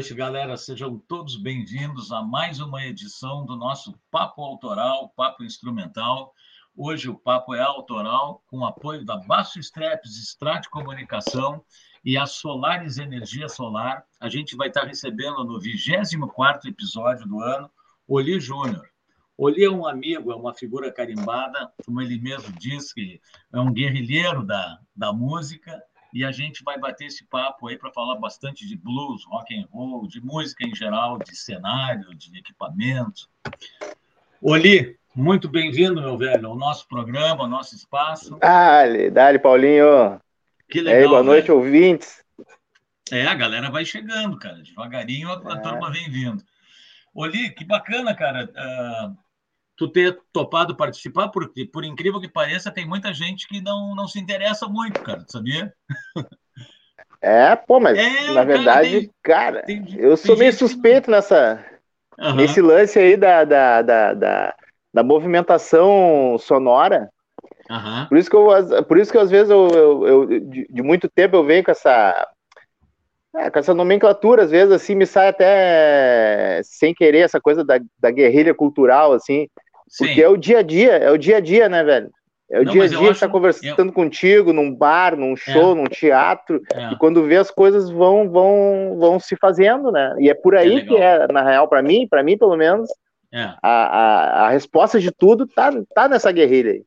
Noite, galera. Sejam todos bem-vindos a mais uma edição do nosso Papo Autoral, Papo Instrumental. Hoje o papo é autoral, com apoio da Baixo Streps Strat Comunicação e a Solares Energia Solar. A gente vai estar recebendo no 24º episódio do ano Oli Júnior. Oli é um amigo, é uma figura carimbada, como ele mesmo diz, que é um guerrilheiro da, da música e a gente vai bater esse papo aí para falar bastante de blues, rock and roll, de música em geral, de cenário, de equipamento. Oli, muito bem-vindo, meu velho, ao nosso programa, ao nosso espaço. Dale, dale, Paulinho. Que legal. aí, boa noite, velho. ouvintes. É, a galera vai chegando, cara. Devagarinho a, a é. turma vem vindo. Oli, que bacana, cara. Uh, tu ter topado participar, porque, por incrível que pareça, tem muita gente que não, não se interessa muito, cara, sabia? É, pô, mas é, na verdade, cara, tem, cara tem, eu sou meio suspeito que... nessa, uhum. nesse lance aí da, da, da, da, da movimentação sonora. Uhum. Por, isso que eu, por isso que às vezes eu, eu, eu de, de, muito tempo eu venho com essa é, com essa nomenclatura, às vezes assim me sai até sem querer essa coisa da, da guerrilha cultural, assim. Porque Sim. é o dia a dia, é o dia a dia, né, velho? É o Não, dia a dia que acho... tá conversando eu... contigo num bar, num show, é. num teatro, é. e quando vê as coisas vão vão vão se fazendo, né? E é por aí é que é, na real, para mim, para mim pelo menos, é. a, a, a resposta de tudo tá, tá nessa guerrilha aí.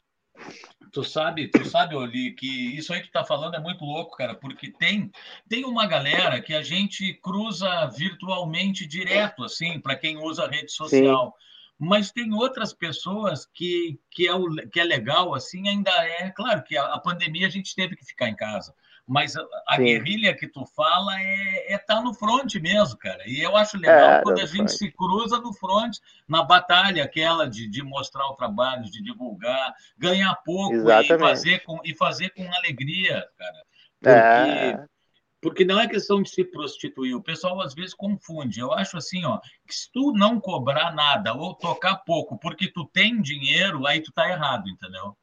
Tu sabe, tu sabe, Oli, que isso aí que tu tá falando é muito louco, cara, porque tem tem uma galera que a gente cruza virtualmente direto, assim, para quem usa a rede social. Sim mas tem outras pessoas que, que, é, o, que é legal, assim, ainda é. Claro que a, a pandemia a gente teve que ficar em casa, mas a, a guerrilha que tu fala é estar é tá no front mesmo, cara. E eu acho legal é, quando a gente se cruza no front, na batalha aquela de, de mostrar o trabalho, de divulgar, ganhar pouco e fazer, com, e fazer com alegria, cara. Porque é porque não é questão de se prostituir. O pessoal às vezes confunde. Eu acho assim, ó, que se tu não cobrar nada ou tocar pouco porque tu tem dinheiro, aí tu tá errado, entendeu?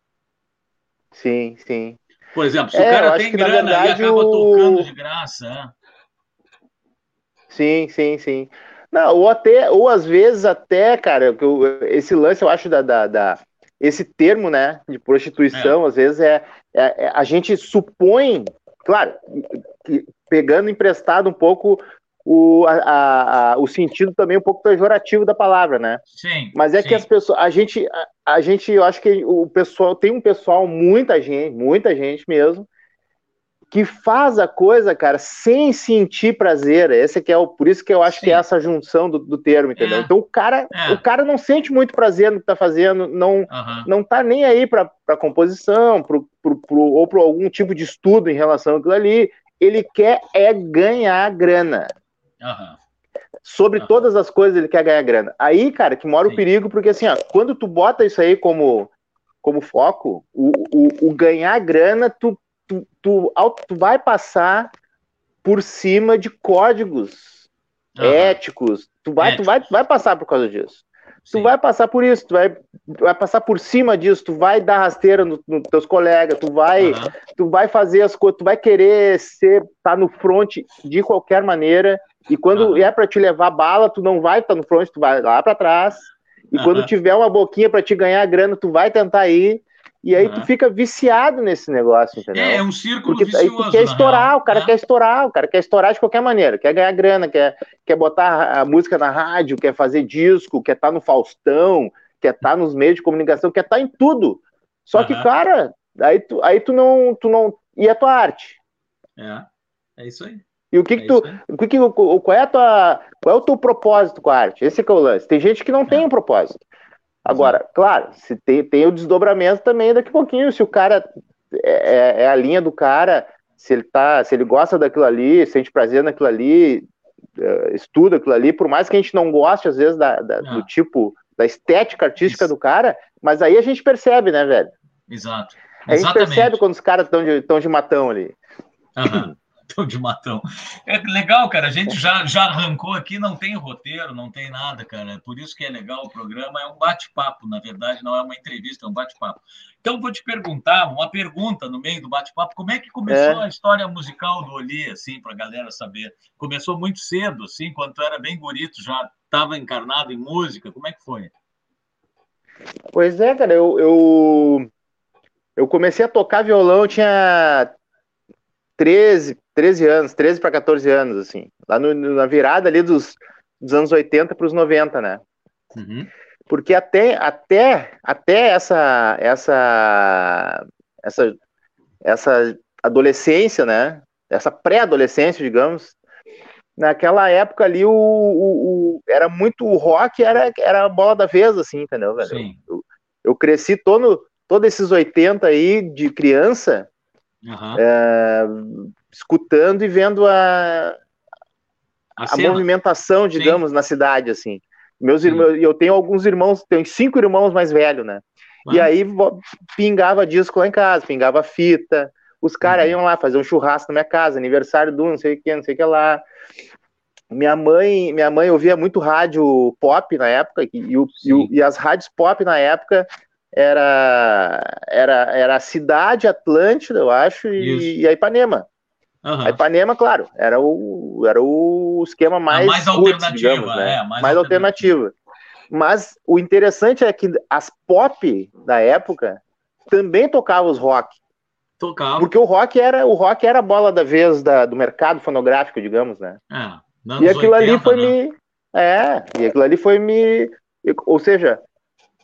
Sim, sim. Por exemplo, se é, o cara tem grana verdade, e acaba o... tocando de graça. É? Sim, sim, sim. Não, ou até, ou às vezes até, cara, esse lance eu acho da, da, da esse termo, né, de prostituição, é. às vezes é, é, é, a gente supõe Claro, pegando emprestado um pouco o, a, a, o sentido também um pouco pejorativo da palavra, né? Sim. Mas é sim. que as pessoas, a gente, a, a, gente, eu acho que o pessoal tem um pessoal, muita gente, muita gente mesmo, que faz a coisa, cara, sem sentir prazer. Esse que é o, por isso que eu acho Sim. que é essa junção do, do termo, entendeu? É. Então o cara, é. o cara não sente muito prazer no que tá fazendo, não, não tá nem aí para composição, pro, pro, pro, ou para algum tipo de estudo em relação àquilo ali. Ele quer é ganhar grana. Sobre todas as coisas ele quer ganhar grana. Aí, cara, que mora Sim. o perigo, porque assim, ó, quando tu bota isso aí como como foco, o, o, o ganhar grana, tu tu, tu, tu vai passar por cima de códigos uhum. éticos. Tu vai, tu vai, tu vai passar por causa disso. Sim. Tu vai passar por isso, tu vai, vai passar por cima disso, tu vai dar rasteira nos no teus colegas, tu vai, uhum. tu vai fazer as coisas, tu vai querer ser, tá no front de qualquer maneira, e quando uhum. é para te levar bala, tu não vai estar tá no front, tu vai lá para trás, e quando tiver uma boquinha para te ganhar grana, tu vai tentar ir, e aí uhum. tu fica viciado nesse negócio, entendeu? É, é um círculo Porque vicioso, aí tu quer estourar, real, o cara né? quer estourar, o cara quer estourar de qualquer maneira, quer ganhar grana, quer, quer botar a música na rádio, quer fazer disco, quer estar tá no Faustão, quer estar tá nos meios de comunicação, quer estar tá em tudo. Só uhum. que, cara, aí tu, aí tu não, tu não. E a tua arte? É, é isso aí. E o que, que é tu. O que, que, qual, é a tua, qual é o teu propósito com a arte? Esse é o lance. Tem gente que não é. tem um propósito. Agora, claro, se tem, tem o desdobramento também daqui a pouquinho, se o cara é, é, é, a linha do cara, se ele tá, se ele gosta daquilo ali, sente prazer naquilo ali, uh, estuda aquilo ali, por mais que a gente não goste, às vezes, da, da do tipo, da estética artística Isso. do cara, mas aí a gente percebe, né, velho? Exato. A gente percebe quando os caras estão de, tão de matão ali. Uhum. Tô de matão. É legal, cara. A gente já, já arrancou aqui, não tem roteiro, não tem nada, cara. Por isso que é legal o programa. É um bate-papo, na verdade, não é uma entrevista, é um bate-papo. Então, vou te perguntar, uma pergunta no meio do bate-papo: como é que começou é. a história musical do Oli, assim, para a galera saber? Começou muito cedo, assim, quando tu era bem bonito, já estava encarnado em música. Como é que foi? Pois é, cara, eu, eu, eu comecei a tocar violão, tinha 13, 13 anos, 13 para 14 anos, assim, lá no, na virada ali dos, dos anos 80 para os 90, né? Uhum. Porque até, até, até essa, essa, essa, essa adolescência, né? Essa pré-adolescência, digamos, naquela época ali o, o, o, era muito o rock era era a bola da vez assim entendeu velho Sim. Eu, eu cresci todo todos esses 80 aí de criança uhum. é, escutando e vendo a a, a movimentação digamos Sim. na cidade assim meus irmãos eu tenho alguns irmãos tenho cinco irmãos mais velhos né uhum. e aí pingava disco lá em casa pingava fita os caras uhum. iam lá fazer um churrasco na minha casa, aniversário do não sei o que, não sei o que lá. Minha mãe, minha mãe ouvia muito rádio pop na época, e, e, e as rádios pop na época era, era, era a Cidade Atlântida, eu acho, e, e a Ipanema. Uhum. A Ipanema, claro, era o, era o esquema mais, mais alternativa, digamos, né? É, mais, mais alternativa. Mas o interessante é que as pop da época também tocavam os rock. Tocava. Porque o rock era o rock era a bola da vez da, do mercado fonográfico, digamos, né? É, e aquilo 80, ali foi né? me. É, e aquilo ali foi me. Ou seja,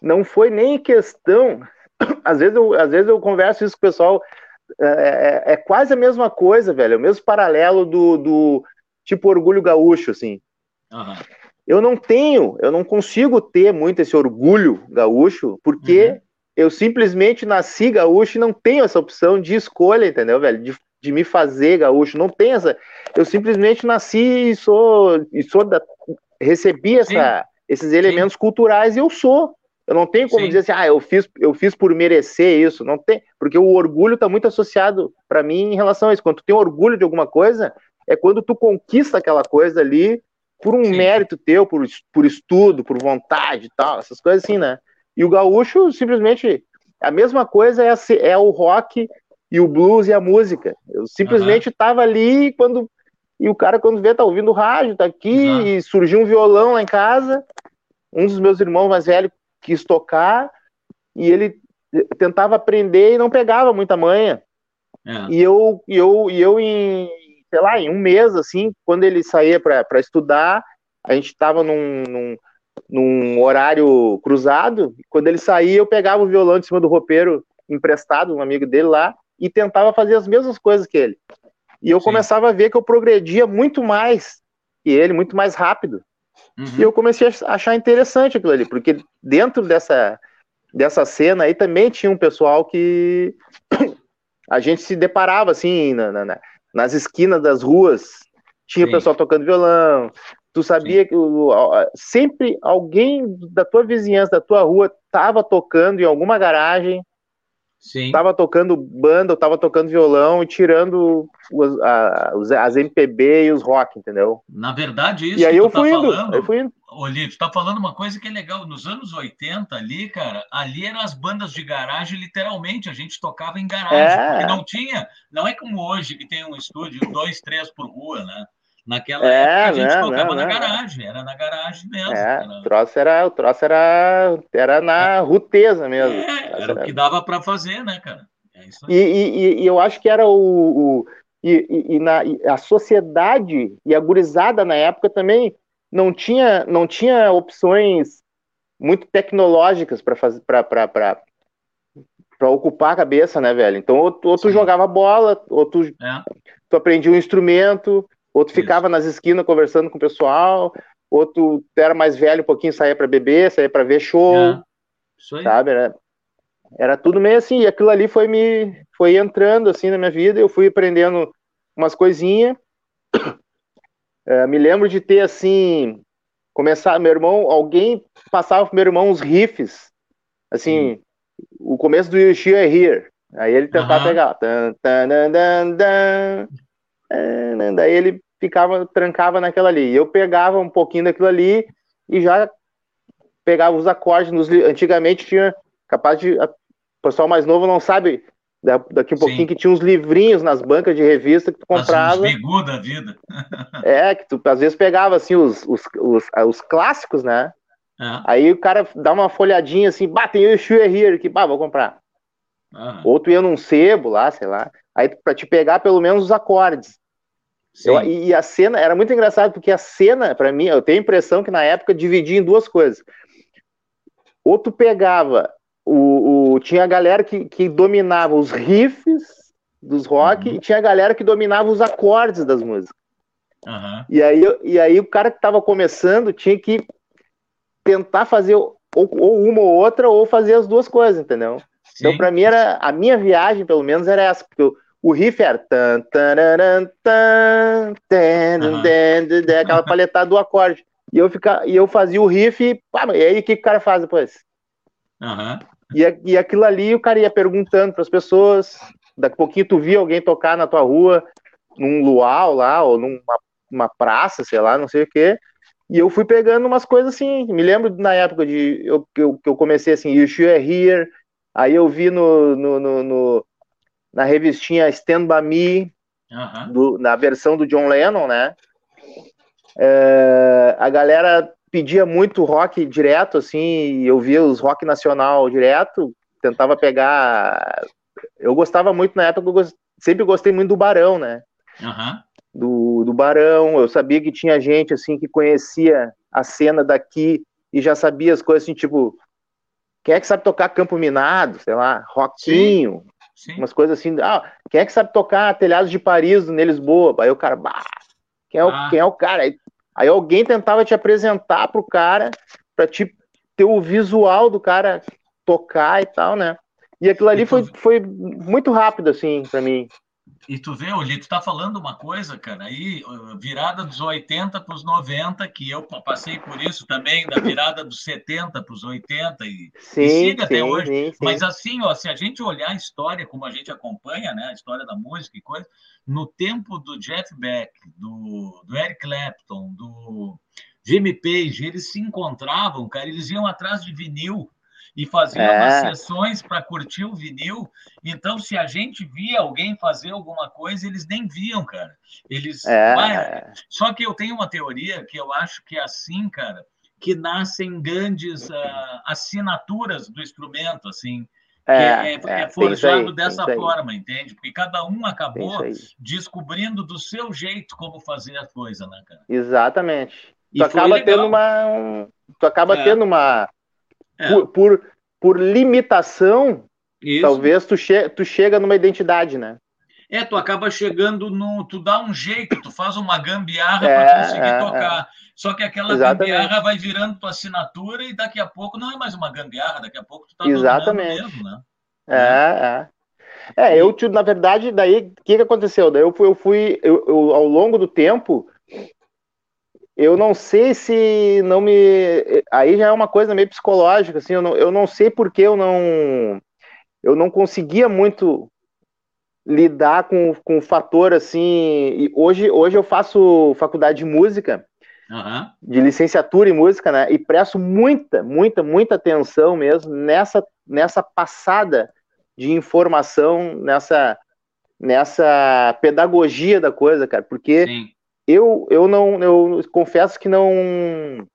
não foi nem questão. Às vezes eu, às vezes eu converso isso com o pessoal. É, é, é quase a mesma coisa, velho. É o mesmo paralelo do, do tipo orgulho gaúcho, assim. Uhum. Eu não tenho, eu não consigo ter muito esse orgulho gaúcho, porque uhum eu simplesmente nasci gaúcho e não tenho essa opção de escolha, entendeu, velho? De, de me fazer gaúcho, não tem essa. Eu simplesmente nasci e sou, e sou da, recebi essa, esses elementos Sim. culturais e eu sou. Eu não tenho como Sim. dizer assim, ah, eu fiz, eu fiz por merecer isso. Não tem, porque o orgulho está muito associado para mim em relação a isso. Quando tu tem orgulho de alguma coisa, é quando tu conquista aquela coisa ali por um Sim. mérito teu, por, por estudo, por vontade e tal, essas coisas assim, né? E o gaúcho, simplesmente, a mesma coisa é, é o rock e o blues e a música. Eu simplesmente estava uhum. ali quando. E o cara, quando vê, tá ouvindo rádio, tá aqui, uhum. e surgiu um violão lá em casa. Um dos meus irmãos mais velhos quis tocar, e ele tentava aprender e não pegava muita manha. É. E eu, e eu, e eu em, sei lá, em um mês, assim, quando ele saía para estudar, a gente estava num, num, num horário cruzado. Quando ele saía, eu pegava o violão de cima do roupeiro emprestado, um amigo dele lá, e tentava fazer as mesmas coisas que ele. E eu Sim. começava a ver que eu progredia muito mais que ele, muito mais rápido. Uhum. E eu comecei a achar interessante aquilo ali, porque dentro dessa, dessa cena aí também tinha um pessoal que a gente se deparava assim na, na, nas esquinas das ruas. Tinha o pessoal tocando violão, Tu sabia Sim. que sempre alguém da tua vizinhança, da tua rua, estava tocando em alguma garagem, estava tocando banda, estava tocando violão e tirando os, a, as MPB e os rock, entendeu? Na verdade, isso e aí eu tá fui tá indo, falando, eu fui indo. Olívio, tu tá falando uma coisa que é legal. Nos anos 80 ali, cara, ali eram as bandas de garagem, literalmente. A gente tocava em garagem, é. porque não tinha. Não é como hoje que tem um estúdio, dois, três por rua, né? Naquela é, época a gente né, tocava né, na né. garagem, era na garagem mesmo. É, era... O troço era, o troço era, era na é. ruteza mesmo. É, era o que dava para fazer, né, cara? É e, e, e, eu acho que era o. o e, e, na, e a sociedade e a gurizada na época também não tinha, não tinha opções muito tecnológicas para fazer para ocupar a cabeça, né, velho? Então, ou, ou tu jogava bola, ou tu, é. tu aprendia um instrumento, outro ficava nas esquinas conversando com o pessoal, outro era mais velho um pouquinho, saía para beber, saía para ver show, é. sabe? Era, era tudo meio assim, e aquilo ali foi me foi entrando assim na minha vida, eu fui aprendendo umas coisinhas. É, me lembro de ter assim, começar, meu irmão, alguém passava pro meu irmão uns riffs, assim, hum. o começo do You é Here. Aí ele tentava uh -huh. pegar. Tan, tan, tan, tan, É, daí ele ficava, trancava naquela ali. Eu pegava um pouquinho daquilo ali e já pegava os acordes. Nos, antigamente tinha capaz de. O pessoal mais novo não sabe daqui um pouquinho Sim. que tinha uns livrinhos nas bancas de revista que tu comprava. Os da vida. é, que tu às vezes pegava assim os, os, os, os clássicos, né? É. Aí o cara dá uma folhadinha assim, bah, tem o Shure Here aqui, bah, vou comprar. Uhum. Ou tu ia num sebo lá, sei lá, aí pra te pegar pelo menos os acordes. Eu, e, a cena, era muito engraçado, porque a cena, para mim, eu tenho a impressão que na época dividia em duas coisas. Ou tu pegava o, o, tinha a galera que, que dominava os riffs dos rock uhum. e tinha a galera que dominava os acordes das músicas. Uhum. E, aí, e aí o cara que estava começando tinha que tentar fazer ou, ou, uma ou outra ou fazer as duas coisas, entendeu? Então, Sim. Então para mim era a minha viagem pelo menos era essa, porque o, o riff era tan, tan, tan, tan, tan, aquela paletada do acorde. E eu, fica, e eu fazia o riff, e, pá, e aí o que, que o cara faz depois? Uhum. E, e aquilo ali o cara ia perguntando para as pessoas. Daqui a pouquinho tu via alguém tocar na tua rua, num luau lá, ou numa uma praça, sei lá, não sei o quê. E eu fui pegando umas coisas assim. Me lembro na época de eu, que, eu, que eu comecei assim, You Should Here. Aí eu vi no, no, no, no na revistinha Stand By Me, uhum. do, na versão do John Lennon, né? É, a galera pedia muito rock direto, assim, eu via os rock nacional direto, tentava pegar. Eu gostava muito na época, eu gost... sempre gostei muito do Barão, né? Uhum. Do, do Barão, eu sabia que tinha gente assim que conhecia a cena daqui e já sabia as coisas assim, tipo, quem é que sabe tocar Campo Minado, sei lá, Rockinho, Sim. Sim. umas coisas assim, ah, quem é que sabe tocar Telhados de Paris no Lisboa? Aí o cara, bah, quem é, o, ah. quem é o cara? Aí Aí alguém tentava te apresentar pro cara para te ter o visual do cara tocar e tal, né? E aquilo ali foi, foi muito rápido, assim, para mim. E tu vê, Oli, tu tá falando uma coisa, cara, aí, virada dos 80 para os 90, que eu passei por isso também, da virada dos 70 para os 80 e, sim, e siga até hoje. Sim, sim. Mas assim, ó, se a gente olhar a história, como a gente acompanha, né, a história da música e coisa, no tempo do Jeff Beck, do, do Eric Clapton, do Jimmy Page, eles se encontravam, cara, eles iam atrás de vinil e faziam é. umas sessões para curtir o vinil. Então, se a gente via alguém fazer alguma coisa, eles nem viam, cara. Eles. É. Só que eu tenho uma teoria que eu acho que é assim, cara, que nascem grandes uh, assinaturas do instrumento, assim. É, é, é, é forjado aí, dessa forma, entende? Porque cada um acabou descobrindo do seu jeito como fazer a coisa, né, cara? Exatamente. E tu acaba tendo uma. Um, tu acaba é. tendo uma é. Por, por, por, limitação, Isso. talvez tu, che tu chega numa identidade, né? É, tu acaba chegando no. Tu dá um jeito, tu faz uma gambiarra é, para conseguir é, tocar. É. Só que aquela Exatamente. gambiarra vai virando tua assinatura e daqui a pouco não é mais uma gambiarra, daqui a pouco tu tá Exatamente. mesmo, né? É, é. É, eu, na verdade, daí, o que, que aconteceu? Daí eu fui, eu fui eu, eu, ao longo do tempo, eu não sei se não me. Aí já é uma coisa meio psicológica, assim, eu não, eu não sei porque eu não. Eu não conseguia muito lidar com, com o fator assim. E hoje, hoje eu faço faculdade de música, uhum. de licenciatura em música, né? E presto muita, muita, muita atenção mesmo nessa, nessa passada de informação, nessa, nessa pedagogia da coisa, cara, porque. Sim eu, eu não, eu confesso que não,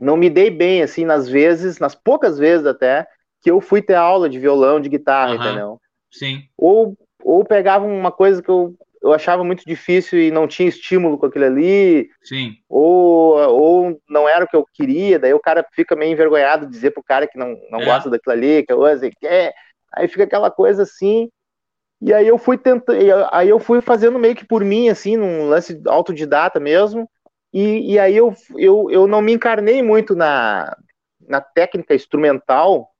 não me dei bem, assim, nas vezes, nas poucas vezes até, que eu fui ter aula de violão, de guitarra, uhum. entendeu? Sim. Ou, ou pegava uma coisa que eu, eu achava muito difícil e não tinha estímulo com aquilo ali. Sim. Ou, ou não era o que eu queria, daí o cara fica meio envergonhado de dizer pro cara que não, não é. gosta daquilo ali, que eu quer. Aí fica aquela coisa assim. E aí eu fui tentando, aí eu fui fazendo meio que por mim, assim, num lance autodidata mesmo. E, e aí eu, eu, eu não me encarnei muito na, na técnica instrumental,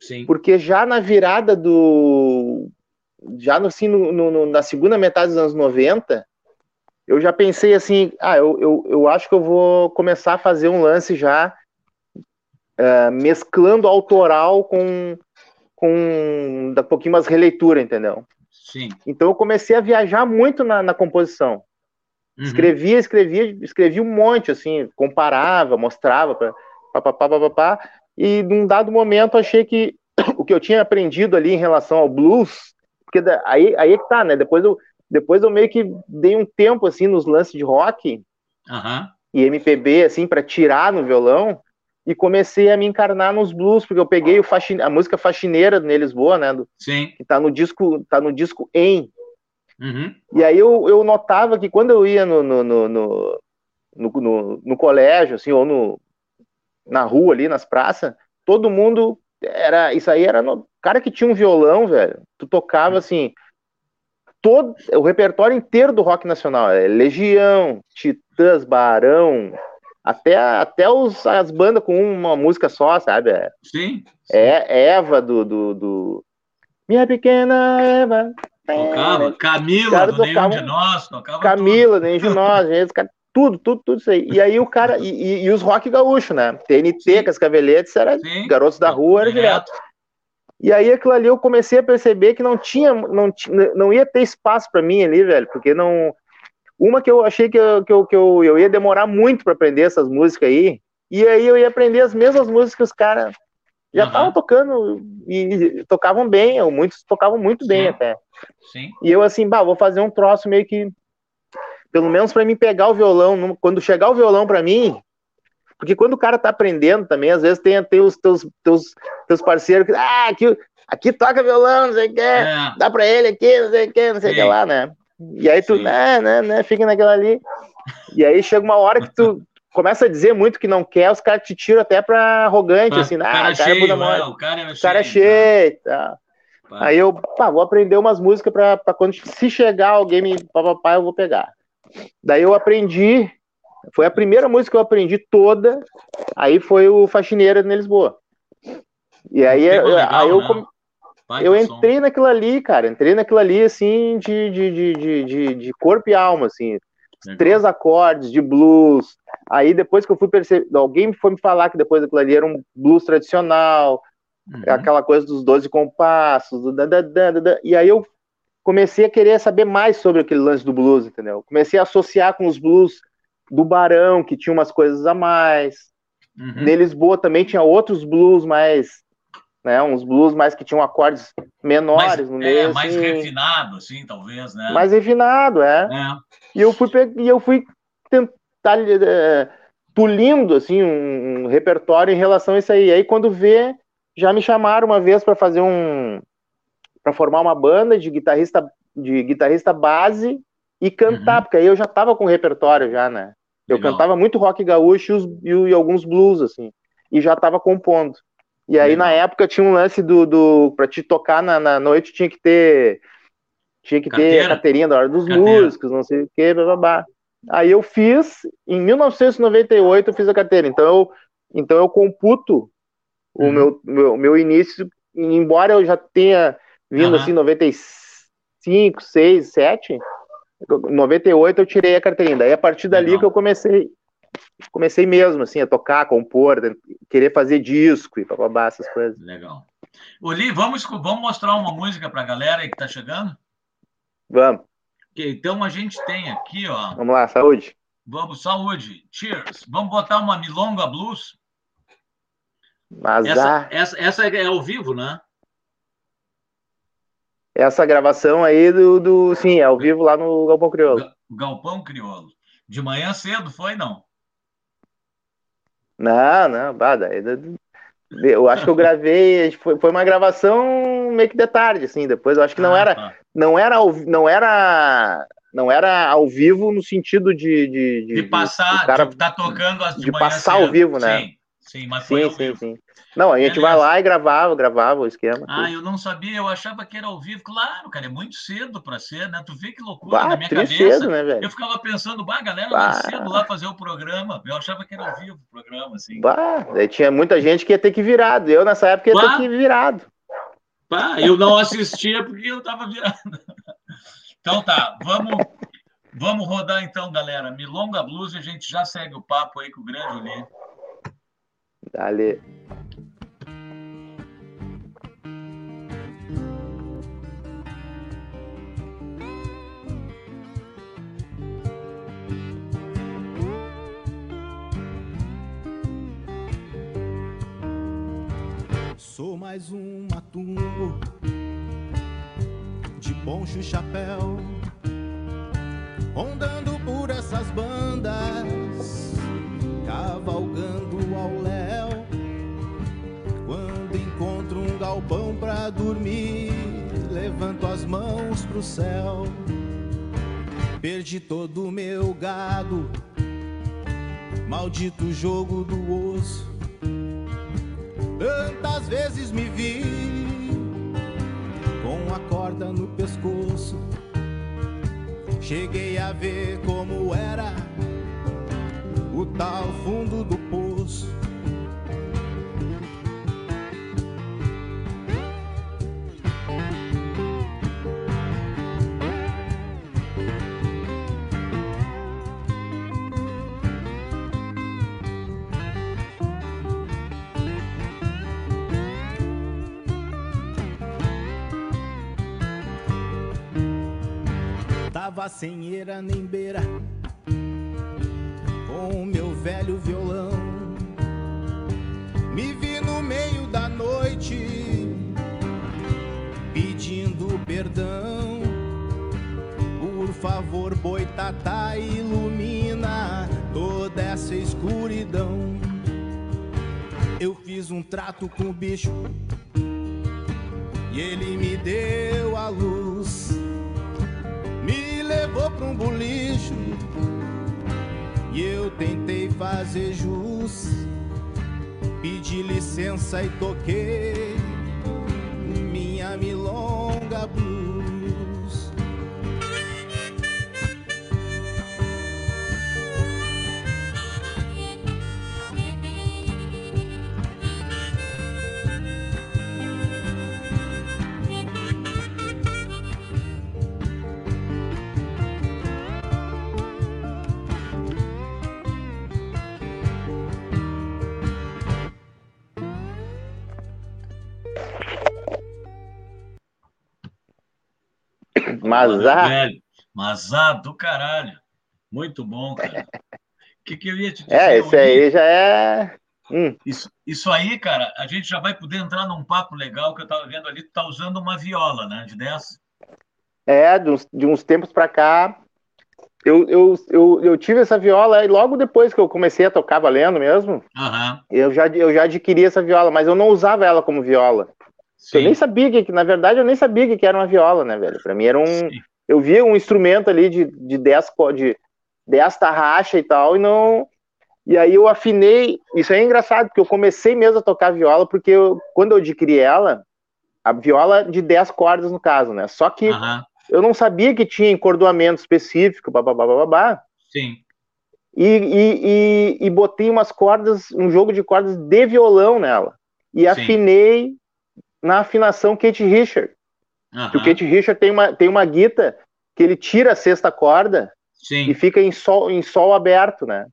Sim. porque já na virada do. Já no, assim, no, no, na segunda metade dos anos 90, eu já pensei assim: ah, eu, eu, eu acho que eu vou começar a fazer um lance já uh, mesclando autoral com, com um pouquinho mais releitura, entendeu? Sim. Então eu comecei a viajar muito na, na composição. Uhum. Escrevia, escrevia, escrevia um monte, assim, comparava, mostrava, papapá, e num dado momento achei que o que eu tinha aprendido ali em relação ao blues, porque aí, aí é que tá, né? Depois eu, depois eu meio que dei um tempo, assim, nos lances de rock uhum. e MPB, assim, para tirar no violão, e comecei a me encarnar nos blues, porque eu peguei faxine... a música faxineira do Lisboa, né? Do... Sim. Que tá no disco, tá no disco em Uhum. E aí eu, eu notava que quando eu ia no, no, no, no, no, no colégio, assim, ou no, na rua ali, nas praças, todo mundo era. Isso aí era no cara que tinha um violão, velho. Tu tocava assim. Todo, o repertório inteiro do rock nacional, é Legião, Titãs, Barão, até, até os, as bandas com uma música só, sabe? É, sim. sim. É Eva do, do, do, Minha pequena Eva, Tocava, Camila, do Nenhum de Nós, tocava Camila, tudo. Nenhum de Nós, gente, tudo, tudo, tudo isso aí. E aí o cara, e, e, e os rock gaúcho, né? TNT, Sim. Cascaveletes, era Sim. Garotos da Rua, era direto. E aí aquilo ali eu comecei a perceber que não tinha, não, não ia ter espaço para mim ali, velho, porque não... Uma que eu achei que eu, que eu, que eu, eu ia demorar muito para aprender essas músicas aí, e aí eu ia aprender as mesmas músicas que os caras já estavam uhum. tocando e tocavam bem, ou muitos tocavam muito bem até. Sim. E eu assim, bah, vou fazer um troço meio que pelo menos para mim pegar o violão, quando chegar o violão para mim, porque quando o cara tá aprendendo também, às vezes tem, tem os teus, teus, teus parceiros que, ah, aqui, aqui toca violão, não sei o que, é. dá para ele aqui, não sei o que, não sei o que lá, né? E aí tu, né, né, né, fica naquela ali. E aí chega uma hora que tu, começa a dizer muito que não quer, os caras te tiram até pra arrogante, assim, ah, cara, cara é bunda mole. O cara é o cara é cheio, tá. Aí eu, pá, vou aprender umas músicas pra, pra quando se chegar alguém me papai, eu vou pegar. Daí eu aprendi, foi a primeira música que eu aprendi toda, aí foi o Faxineira de Lisboa. E aí, legal, aí eu, né? Eu entrei naquilo ali, cara, entrei naquilo ali, assim, de, de, de, de, de corpo e alma, assim, três acordes de blues. Aí depois que eu fui perceber, alguém foi me falar que depois daquilo ali era um blues tradicional, uhum. aquela coisa dos 12 compassos, do da, da, da, da, e aí eu comecei a querer saber mais sobre aquele lance do blues, entendeu? Comecei a associar com os blues do Barão, que tinha umas coisas a mais. Uhum. De Lisboa também tinha outros blues mais né? Uns blues mais que tinham acordes menores mais, no meio. É, mais assim, refinado, assim, talvez, né? Mais refinado, é. é. E eu fui e eu fui tentar é, pulindo assim um, um, repertório em relação a isso aí. Aí quando vê, já me chamaram uma vez para fazer um para formar uma banda de guitarrista de guitarrista base e cantar, uhum. porque aí eu já tava com repertório já, né? Eu Legal. cantava muito rock gaúcho e, os, e, e alguns blues assim, e já tava compondo. E aí, na época, tinha um lance do. do pra te tocar na, na noite, tinha que ter. Tinha que Carteira. ter carteirinha da hora dos Carteira. músicos, não sei o que, blá. Aí eu fiz, em 1998 eu fiz a carteira. Então eu, então eu computo o uhum. meu, meu, meu início, embora eu já tenha vindo uhum. assim 95, 6, 7, 98 eu tirei a carteirinha. Daí a partir dali Legal. que eu comecei comecei mesmo, assim, a tocar, a compor, querer fazer disco e bababá, essas coisas. Legal. Oli, vamos, vamos mostrar uma música para a galera aí que tá chegando? Vamos. Okay, então a gente tem aqui, ó. Vamos lá, saúde. Vamos, saúde. Cheers. Vamos botar uma Milonga Blues. Mas essa, essa, essa é ao vivo, né? Essa gravação aí do, do. Sim, é ao vivo lá no Galpão Crioulo. Galpão Crioulo. De manhã cedo, foi não? Não, não, bada. Eu acho que eu gravei, foi, foi uma gravação meio que de tarde, assim. Depois eu acho que não ah, era, tá. não era, não era, não era ao vivo no sentido de de, de, de passar, de, de tá tocando as de, de passar cedo. ao vivo, né? Sim, sim, mas foi sim, ao sim, sim. Não, a gente vai lá e gravava, gravava o esquema. Ah, tudo. eu não sabia, eu achava que era ao vivo. Claro, cara, é muito cedo para ser, né? Tu vê que loucura bah, na minha cabeça. Cedo, né, velho? Eu ficava pensando, bah, a galera bah. vai cedo lá fazer o programa. Eu achava que era ao vivo o programa, assim. Bah, tinha muita gente que ia ter que virado. Eu, nessa época, ia bah. ter que virado. Bah, eu não assistia porque eu tava virado. Então tá, vamos, vamos rodar então, galera. Milonga Blues e a gente já segue o papo aí com o grande Oli. Dale. Sou mais um matungo de poncho e chapéu, ondando por essas bandas cavalgando ao léu. Quando encontro um galpão pra dormir, levanto as mãos pro céu. Perdi todo o meu gado, maldito jogo do osso Tantas vezes me vi com a corda no pescoço. Cheguei a ver como era o tal fundo do poço. tava sem eira nem beira meu velho violão. Me vi no meio da noite pedindo perdão. Por favor, boitatá, ilumina toda essa escuridão. Eu fiz um trato com o bicho e ele me deu a luz levou pra um bolicho e eu tentei fazer jus. Pedi licença e toquei minha milonga Mazá. Mazá do caralho. Muito bom, cara. O que, que eu ia te dizer? É, esse aí já é. Hum. Isso, isso aí, cara, a gente já vai poder entrar num papo legal que eu tava vendo ali. Tu tá usando uma viola, né? De 10? É, de uns, de uns tempos pra cá. Eu, eu, eu, eu tive essa viola e logo depois que eu comecei a tocar valendo mesmo, uhum. eu, já, eu já adquiri essa viola, mas eu não usava ela como viola. Sim. Eu nem sabia que, na verdade, eu nem sabia que era uma viola, né, velho? Pra mim era um. Sim. Eu via um instrumento ali de, de 10 de 10 tarraxa e tal, e não. E aí eu afinei. Isso é engraçado, porque eu comecei mesmo a tocar viola, porque eu, quando eu adquiri ela, a viola de 10 cordas, no caso, né? Só que eu não sabia que tinha encordoamento específico, babá, babá. Sim. E, e, e, e, botei umas cordas, um jogo de cordas de violão nela. E Sim. afinei na afinação Kate Richard. Uhum. o Kate Richard tem uma, tem uma guita que ele tira a sexta corda Sim. e fica em sol, em sol aberto, né?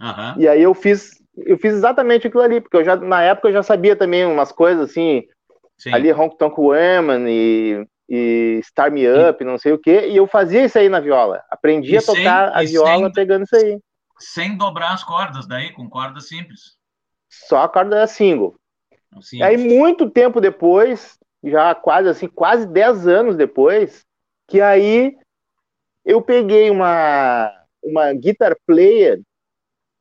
Uhum. E aí eu fiz, eu fiz exatamente aquilo ali, porque eu já, na época eu já sabia também umas coisas assim, Sim. ali Honk Tonk Woman e, e Star Me Up, e, não sei o que, e eu fazia isso aí na viola. Aprendi a tocar sem, a viola sem, pegando isso aí. Sem dobrar as cordas daí, com corda simples. Só a corda single. Sim. Aí, muito tempo depois, já quase assim, quase 10 anos depois, que aí eu peguei uma, uma guitar player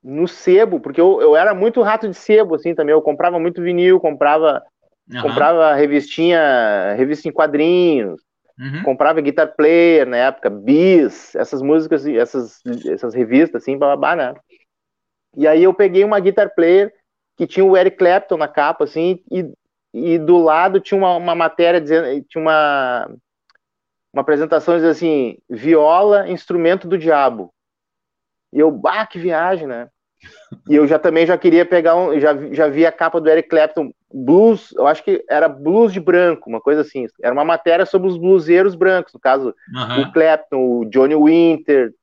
no sebo, porque eu, eu era muito rato de sebo, assim, também. Eu comprava muito vinil, comprava, uhum. comprava revistinha, revista em quadrinhos, uhum. comprava guitar player na época, bis, essas músicas, essas, essas revistas, assim, babá, né? E aí eu peguei uma guitar player que tinha o Eric Clapton na capa, assim, e, e do lado tinha uma, uma matéria dizendo, tinha uma, uma apresentação dizendo assim, viola, instrumento do diabo. E eu, bah, que viagem, né? E eu já também já queria pegar um, já, já vi a capa do Eric Clapton, blues, eu acho que era blues de branco, uma coisa assim. Era uma matéria sobre os bluseiros brancos, no caso, uhum. o Clapton, o Johnny Winter,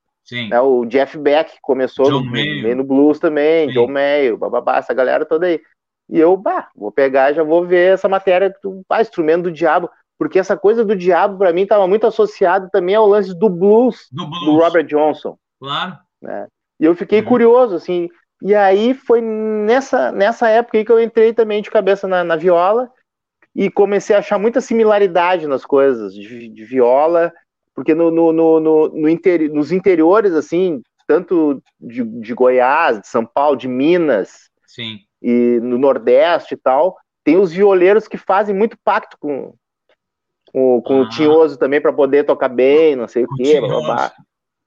né, o Jeff Beck começou no, no blues também, Sim. John Mayo, bababá, essa galera toda aí. E eu, bah, vou pegar já vou ver essa matéria do ah, instrumento do diabo, porque essa coisa do diabo para mim estava muito associada também ao lance do blues, do blues, do Robert Johnson. Claro. Né? E eu fiquei uhum. curioso, assim, e aí foi nessa, nessa época aí que eu entrei também de cabeça na, na viola, e comecei a achar muita similaridade nas coisas de, de viola, porque no, no, no, no, no interi nos interiores, assim, tanto de, de Goiás, de São Paulo, de Minas, Sim. e no Nordeste e tal, tem os violeiros que fazem muito pacto com, com, com Ah. o tinhoso também para poder tocar bem, não sei o o quê. blá, blá.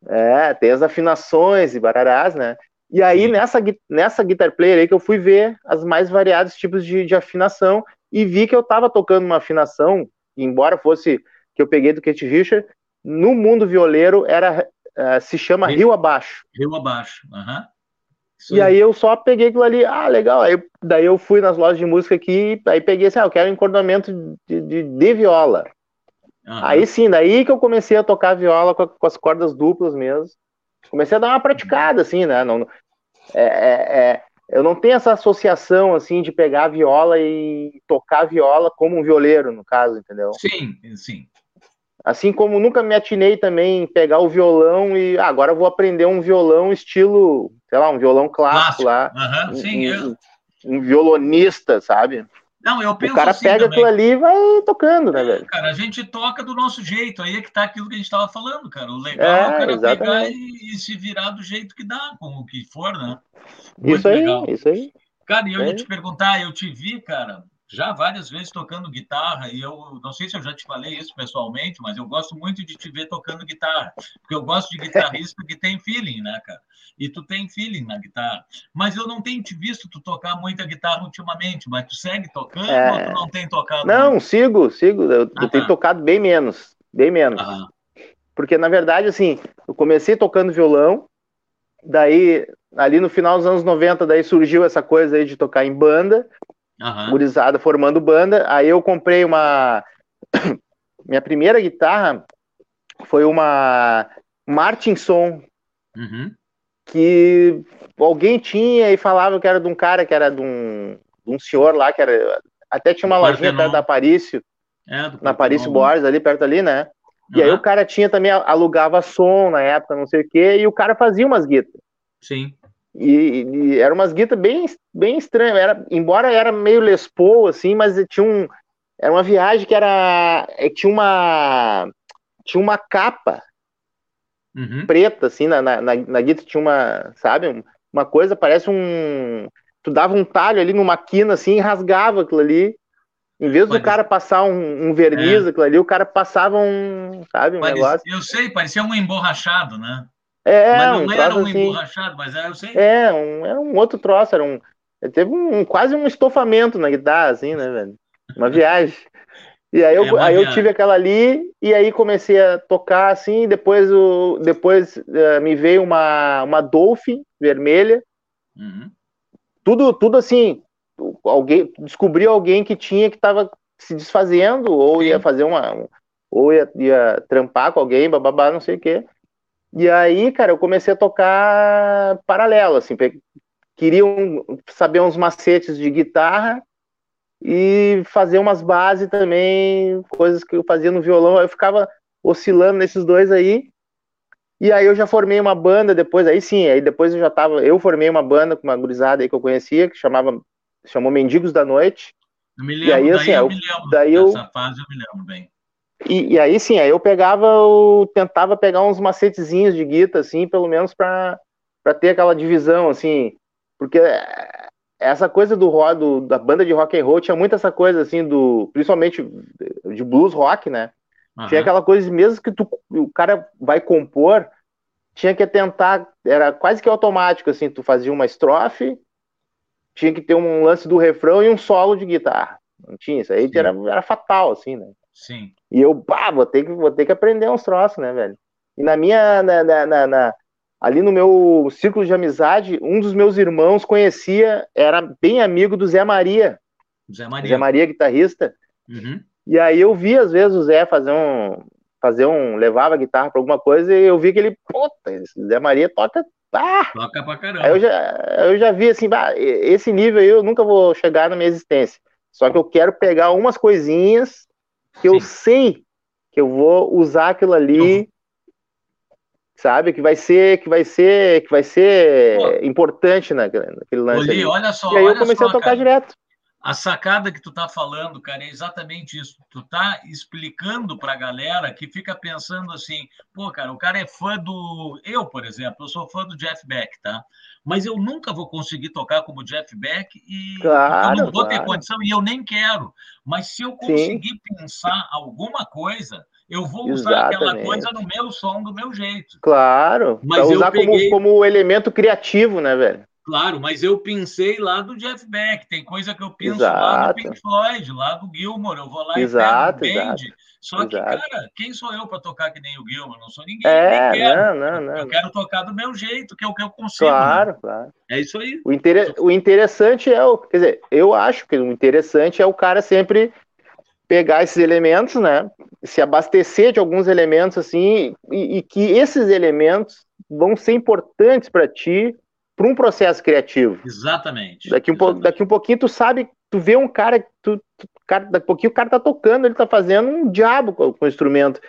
É, tem as afinações e bararás, né? E aí, Sim. nessa, nessa guitar player aí que eu fui ver as mais variados tipos de, de afinação e vi que eu tava tocando uma afinação, embora fosse que eu peguei do Kate Richard, no mundo violeiro era, eh, se chama Sim. Rio Abaixo. Rio abaixo. Isso E aí eu só peguei aquilo ali, ah, legal. Aí, daí eu fui nas lojas de música aqui, aí peguei assim, ah, eu quero um encordoamento de, de, de viola. Aham. Aí sim, daí que eu comecei a tocar viola com, a- com as cordas duplas mesmo. Comecei a dar uma praticada, assim, né? Não, é, é- é- eu não tenho essa associação, assim, de pegar a viola e tocar viola como um violeiro, no caso, entendeu? Sim, sim. Assim como nunca me atinei também em pegar o violão e ah, agora vou aprender um violão estilo, sei lá, um violão clássico, Clássico. lá. Aham, sim. um, eu- um- um violonista, sabe? Não, eu penso o cara assim pega também. aquilo ali e vai tocando, né, velho? Cara, a gente toca do nosso jeito, aí é que tá aquilo que a gente estava falando, cara. O legal É, é, o cara pegar exatamente. e, e se virar do jeito que dá, com o que for, né? Muito Isso aí, legal. isso aí. Cara, e eu É. ia te perguntar, eu te vi, cara, já várias vezes tocando guitarra, e eu não sei se eu já te falei isso pessoalmente, mas eu gosto muito de te ver tocando guitarra, porque eu gosto de guitarrista que tem feeling, né, cara? E tu tem feeling na guitarra. Mas eu não tenho te visto tu tocar muita guitarra ultimamente, mas tu segue tocando É. ou tu não tem tocado? Não, sigo, sigo. Eu, eu Ah, tenho tá. tocado bem menos. Bem menos. Aham. Porque, na verdade, assim, eu comecei tocando violão, daí, ali no final dos anos 90, daí surgiu essa coisa aí de tocar em banda, Aham. gurizada formando banda. Aí eu comprei uma. Minha primeira guitarra foi uma Martinson, Uhum. que alguém tinha e falava que era de um cara que era de um, de um senhor lá, que era. Até tinha uma lojinha perto da Parício, É, na Parício Partenon. Borges, ali perto ali, né? E aí o cara tinha também, alugava som na época, não sei o quê, e o cara fazia umas guitas. Sim. E, e eram umas guitas bem, bem estranhas. Era, embora era meio Les Paul, assim, mas tinha um. Era uma viagem que era. eh, Tinha uma. Tinha uma capa Uhum. preta, assim, na, na, na, na guita tinha uma. Sabe? um- Uma coisa, parece um. Tu dava um talho ali numa quina, assim, e rasgava aquilo ali. Em vez do cara passar um, um verniz, aquilo ali, o cara passava um. Sabe? Um negócio. eu sei, parecia um emborrachado, né? É, mas um não era troço um assim. emborrachado, mas é, eu sei. É, um, era um outro troço, era um. Teve um, quase um estofamento na guitarra, assim, né, velho? Uma viagem. E aí eu, É aí eu tive aquela ali, e aí comecei a tocar assim, depois, o, depois eh, me veio uma, uma Dolphin vermelha, Uhum. tudo, tudo assim, alguém descobri alguém que tinha que estava se desfazendo, ou Sim. ia fazer uma. Ou ia, ia trampar com alguém, bababá, não sei o quê. E aí, cara, eu comecei a tocar paralelo, assim, pe- queria um- saber uns macetes de guitarra e fazer umas bases também, coisas que eu fazia no violão, eu ficava oscilando nesses dois aí. E aí eu já formei uma banda depois, aí sim, aí depois eu já tava, eu formei uma banda com uma gurizada aí que eu conhecia, que chamava, chamou Mendigos da Noite. Eu me E lembro, aí, daí assim, eu eu- me lembro. daí eu- fase eu me lembro bem. E, e aí sim, aí eu pegava, eu tentava pegar uns macetezinhos de guitarra, assim, pelo menos para ter aquela divisão, assim, porque essa coisa do, ro- do da banda de rock and roll tinha muito essa coisa, assim, do, principalmente de blues rock, né? Tinha Aham. aquela coisa, mesmo que tu, o cara vai compor, tinha que tentar, era quase que automático, assim, tu fazia uma estrofe, tinha que ter um lance do refrão e um solo de guitarra. Não tinha, isso aí era, era fatal, assim, né? Sim. E eu, pá, vou ter que, vou ter que aprender uns troços, né, velho? E na minha, na, na- na- ali no meu círculo de amizade, um dos meus irmãos conhecia, era bem amigo do Zé Maria, Zé Maria. Zé Maria, guitarrista. Uhum. E aí eu vi, às vezes, o Zé fazer um, fazer um, levava a guitarra pra alguma coisa e eu vi que ele, puta, Zé Maria toca, ah! Toca pra caramba. Aí eu já, eu já vi assim, bah, esse nível aí eu nunca vou chegar na minha existência. Só que eu quero pegar umas coisinhas que eu Sim. sei que eu vou usar aquilo ali, sabe? Que vai ser, que vai ser, que vai ser Pô. importante naquele, naquele lance. Olha só, E aí eu comecei só, a tocar cara. direto. A sacada que tu tá falando, cara, é exatamente isso. Tu tá explicando para a galera que fica pensando assim, pô, cara, o cara é fã do. Eu, por exemplo, eu sou fã do Jeff Beck, tá? Mas eu nunca vou conseguir tocar como Jeff Beck e claro, eu não vou claro. ter condição e eu nem quero. Mas se eu conseguir Sim. pensar alguma coisa, eu vou usar Exatamente. aquela coisa no meu som, do meu jeito. Claro. Mas pra usar peguei... como, como elemento criativo, né, velho? Claro, mas eu pensei lá do Jeff Beck, tem coisa que eu penso exato. lá do Pink Floyd, lá do Gilmore, eu vou lá exato, e pego um band. Só exato. que, cara, quem sou eu para tocar que nem o Gilmore? Não sou ninguém, é, nem quero. Não, não, não, eu quero tocar do meu jeito, que é o que eu consigo. Claro, né? claro. É isso aí. O, inter... o interessante é o. Quer dizer, eu acho que o interessante é o cara sempre pegar esses elementos, né? Se abastecer de alguns elementos assim, e, e que esses elementos vão ser importantes para ti para um processo criativo. Exatamente. Daqui um, Exatamente. daqui um pouquinho tu sabe, tu vê um cara, tu, tu, cara, daqui um pouquinho o cara tá tocando, ele tá fazendo um diabo com, com o instrumento,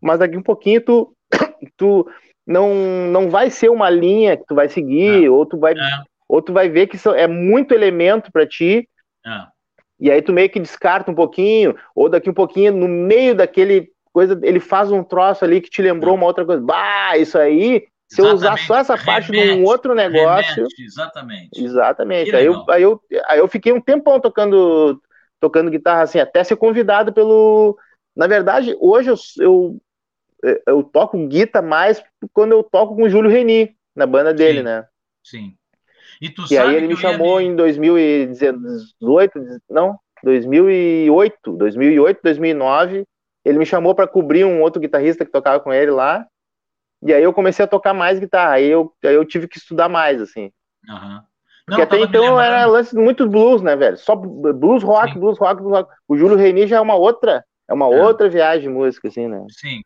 mas daqui um pouquinho tu, tu não, não vai ser uma linha que tu vai seguir, é. ou tu vai, é. ou tu vai ver que é muito elemento para ti. É. E aí tu meio que descarta um pouquinho, ou daqui um pouquinho, no meio daquele coisa, ele faz um troço ali que te lembrou uma outra coisa. Bah, isso aí, se eu usar só essa parte remete, num outro negócio. Remete, exatamente. Exatamente. Aí eu, aí, eu, aí eu fiquei um tempão tocando, tocando guitarra assim, até ser convidado pelo. Na verdade, hoje eu, eu, eu toco guitarra mais quando eu toco com o Júlio Reni, na banda dele, Sim. né? Sim. E, tu e aí ele me chamou em 2018, não, 2008, 2008, 2009, ele me chamou para cobrir um outro guitarrista que tocava com ele lá, e aí eu comecei a tocar mais guitarra, aí eu, aí eu tive que estudar mais, assim. Uhum. Porque até então era lance muito blues, né, velho? Só blues rock, Sim. blues rock, blues rock. O Júlio Reni já é uma outra, é uma é. outra viagem de música, assim, né? Sim.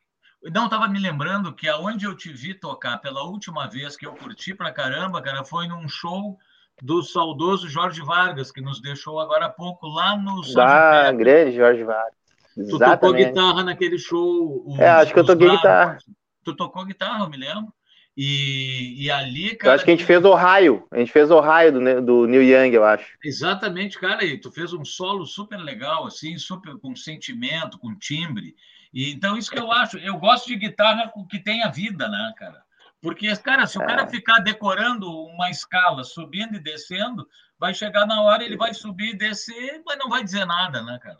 Não, estava me lembrando que aonde eu te vi tocar pela última vez que eu curti pra caramba, cara, foi num show do saudoso Jorge Vargas, que nos deixou agora há pouco lá no Ah, grande Jorge Vargas. Exatamente. Tu tocou guitarra naquele show. Os, é, acho que eu toquei guitarra. Tu tocou guitarra, eu me lembro. E, e ali, Eu cara. acho que a gente fez o raio. A gente fez o raio do, do Neil Young, eu acho. Exatamente, cara. E tu fez um solo super legal, assim, super com sentimento, com timbre. E, então, isso que eu acho. Eu gosto de guitarra que tenha vida, né, cara? Porque, cara, se o cara É. ficar decorando uma escala, subindo e descendo, vai chegar na hora, ele vai subir e descer, mas não vai dizer nada, né, cara?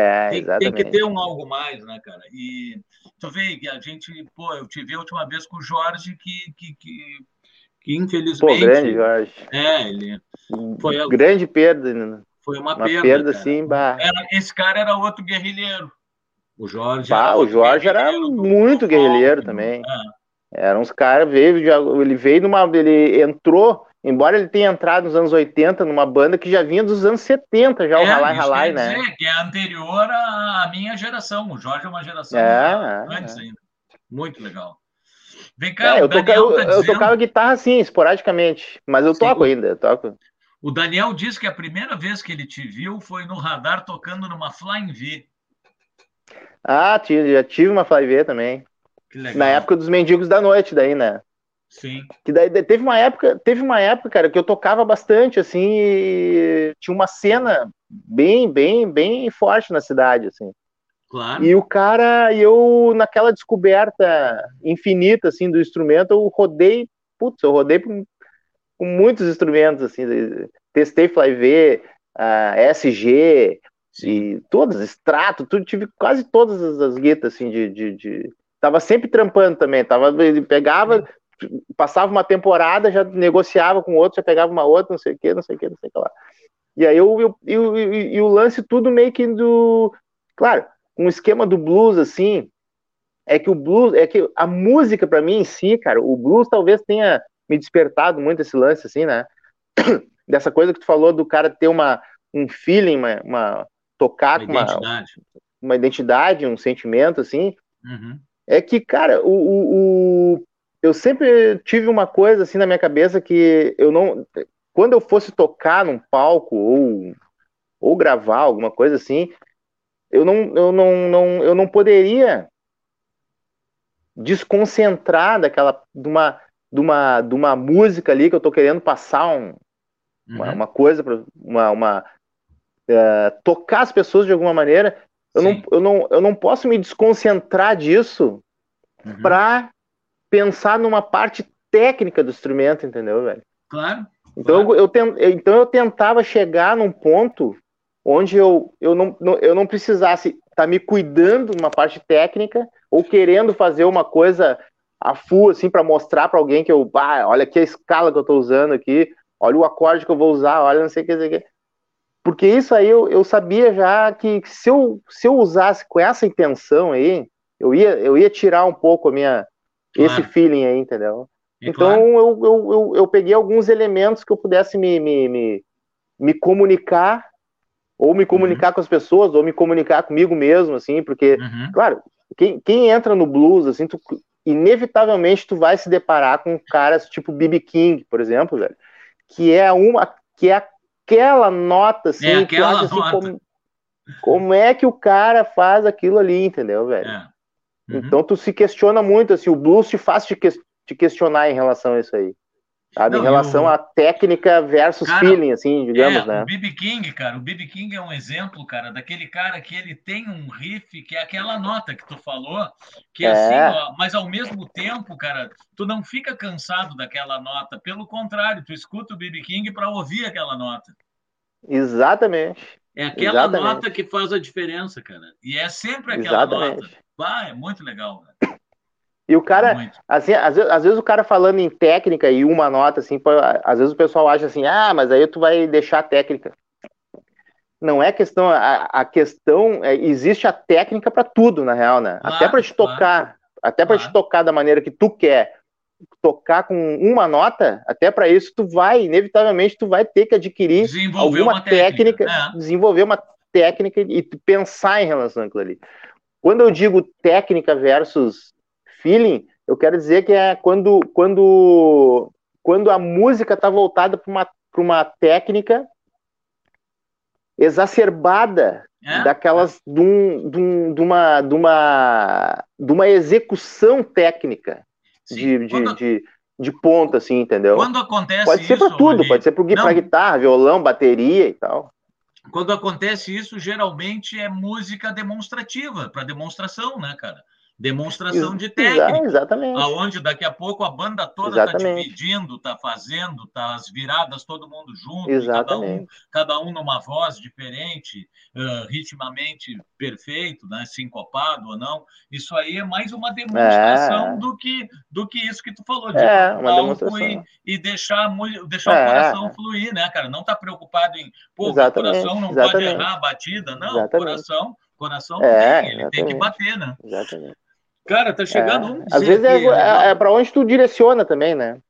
É, Tem, tem que ter um algo mais, né, cara? E tu vê que a gente, pô, eu te vi a última vez com o Jorge, que, que, que, que Pô, infelizmente. grande Jorge. É, ele foi, a- Grande perda. né? foi uma, Uma perda. perda, assim, bah. Era, esse cara era outro guerrilheiro. O Jorge. Bah, era o Jorge era muito guerrilheiro rock, também. é. Eram uns caras, veio, ele veio numa. Ele entrou, embora ele tenha entrado nos anos 80 numa banda que já vinha dos anos 70, já o É, Ralai isso Ralai, quer né? dizer que é anterior à minha geração. O Jorge é uma geração É, antes é. ainda. Muito legal. Vem cá, É, o eu, toca, eu, tá eu dizendo- tocava guitarra assim, esporadicamente, mas eu Sim. toco ainda, eu toco. O Daniel disse que a primeira vez que ele te viu foi no radar tocando numa Flying V. Ah, tive- já tive uma Fly também. Que legal. Na época dos mendigos da noite, daí, né? Sim. Que daí teve uma época, teve uma época, cara, que eu tocava bastante, assim, e tinha uma cena bem, bem, bem forte na cidade, assim. Claro. E o cara, e eu, naquela descoberta infinita, assim, do instrumento, eu rodei, putz, eu rodei com, com muitos instrumentos, assim, testei Fly V, a SG, Sim. e todas, extrato, tudo, tive quase todas as, as guitas, assim, de, de, de- Tava sempre trampando também, tava, ele pegava, passava uma temporada, já negociava com outro, já pegava uma outra, não sei o que, não sei o que, não sei o que lá. E aí eu, eu, eu- eu- e o lance tudo meio que do... Claro, um esquema do blues, assim, é que o blues, é que a música pra mim em si, cara, o blues talvez tenha me despertado muito esse lance, assim, né? Dessa coisa que tu falou do cara ter uma, um feeling, uma, uma- tocar Uma com uma, identidade. uma identidade, um sentimento, assim, Uhum. é que, cara, o, o, o- eu sempre tive uma coisa assim na minha cabeça que eu não. Quando eu fosse tocar num palco ou, ou gravar alguma coisa assim, eu não, eu não, não, eu não poderia desconcentrar daquela de uma, de uma, de uma música ali que eu tô querendo passar um, uma, Uhum. uma coisa, pra- uma, uma é, tocar as pessoas de alguma maneira, eu não, eu, não, eu não posso me desconcentrar disso uhum. para pensar numa parte técnica do instrumento, entendeu, velho? Claro. Então, claro. Eu, eu, então eu tentava chegar num ponto onde eu, eu, não, eu não precisasse estar tá me cuidando numa parte técnica ou querendo fazer uma coisa a full, assim, para mostrar para alguém que eu, ah, olha aqui a escala que eu estou usando aqui, olha o acorde que eu vou usar, olha não sei o que, sei o que. Porque isso aí eu, eu sabia já que se eu, se eu usasse com essa intenção aí, eu ia, eu ia tirar um pouco a minha, claro. esse feeling aí, entendeu? então claro. eu, eu, eu, eu, peguei alguns elementos que eu pudesse me, me, me, me comunicar, ou me comunicar uhum. com as pessoas, ou me comunicar comigo mesmo, assim, porque, uhum. claro, quem, quem entra no blues, assim, tu, inevitavelmente tu vai se deparar com caras tipo B.B. King, por exemplo, velho, que é uma, que é aquela nota, assim, é aquela assim, como, como, é que o cara faz aquilo ali, entendeu, velho? É. Uhum. Então tu se questiona muito, assim, o blues te faz te, que, te questionar em relação a isso aí. Sabe? Não, em relação à técnica versus cara, feeling, assim, digamos, é, né? O B.B. King, cara, o B.B. King é um exemplo, cara, daquele cara que ele tem um riff que é aquela nota que tu falou, que é, é. assim, ó, mas ao mesmo tempo, cara, tu não fica cansado daquela nota, pelo contrário, tu escuta o B.B. King para ouvir aquela nota. Exatamente. É aquela Exatamente. nota que faz a diferença, cara. E é sempre aquela Exatamente. nota. Ah, é muito legal, cara. E o cara, assim, às vezes, às vezes, o cara falando em técnica e uma nota, assim, às vezes o pessoal acha assim, ah, mas aí tu vai deixar a técnica. Não é questão, a, a questão, é, existe a técnica para tudo, na real, né? Claro, até para te tocar, claro, até para claro. te tocar da maneira que tu quer, tocar com uma nota, até para isso tu vai, inevitavelmente, tu vai ter que adquirir alguma técnica, técnica é. desenvolver uma técnica e pensar em relação àquilo ali. Quando eu digo técnica versus feeling, eu quero dizer que é quando, quando, quando a música está voltada para uma, uma técnica exacerbada é? daquelas de, um, de, um, de, uma, de, uma, de uma execução técnica de, quando... de, de, ponta, assim, entendeu? Quando acontece Pode ser para tudo, ali... pode ser para guitarra, violão, bateria e tal. Quando acontece isso, geralmente é música demonstrativa, para demonstração, né, cara? Demonstração de técnica. Exatamente. Aonde daqui a pouco a banda toda está dividindo, está fazendo, está as viradas todo mundo junto, Exatamente. cada um, cada um numa voz diferente, uh, ritmamente perfeito, né, sincopado ou não. Isso aí é mais uma demonstração é. do que do que isso que tu falou de é, uma demonstração. E, e deixar deixar é. o coração fluir, né, cara? Não tá preocupado em, pô, o coração não Exatamente. pode errar a batida, não, Exatamente. o coração coração é, tem, ele tem que bater, né? Exatamente. Cara, tá chegando. É. Às vezes é, é, é para onde tu direciona também, né?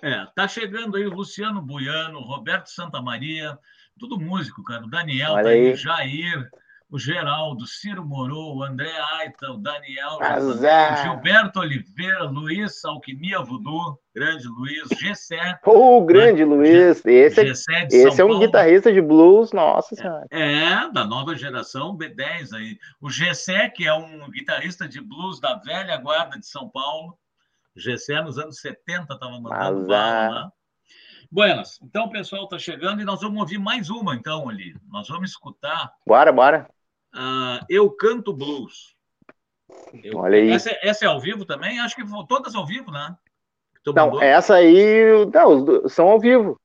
É, tá chegando aí o Luciano Buiano, Roberto Santamaria, tudo músico, cara. O Daniel, tá aí. Jair, o Geraldo, Ciro Moro, o André Aita, o Daniel, o Gilberto Oliveira, Luiz Alquimia Voodoo, grande Luiz, Gessé. O oh, grande né? Luiz, esse, é, esse é um Paulo. guitarrista de blues, nossa senhora. É, da nova geração, B10 aí. O Gessé, que é um guitarrista de blues da velha guarda de São Paulo. Gessé nos anos 70 estava mandando bala lá. Buenas, então o pessoal está chegando e nós vamos ouvir mais uma, então, ali. Nós vamos escutar. Bora, bora. Uh, eu canto blues. Eu, Olha aí. Essa, essa, é ao vivo também? Acho que todas ao vivo, né? não, essa aí não, são ao vivo.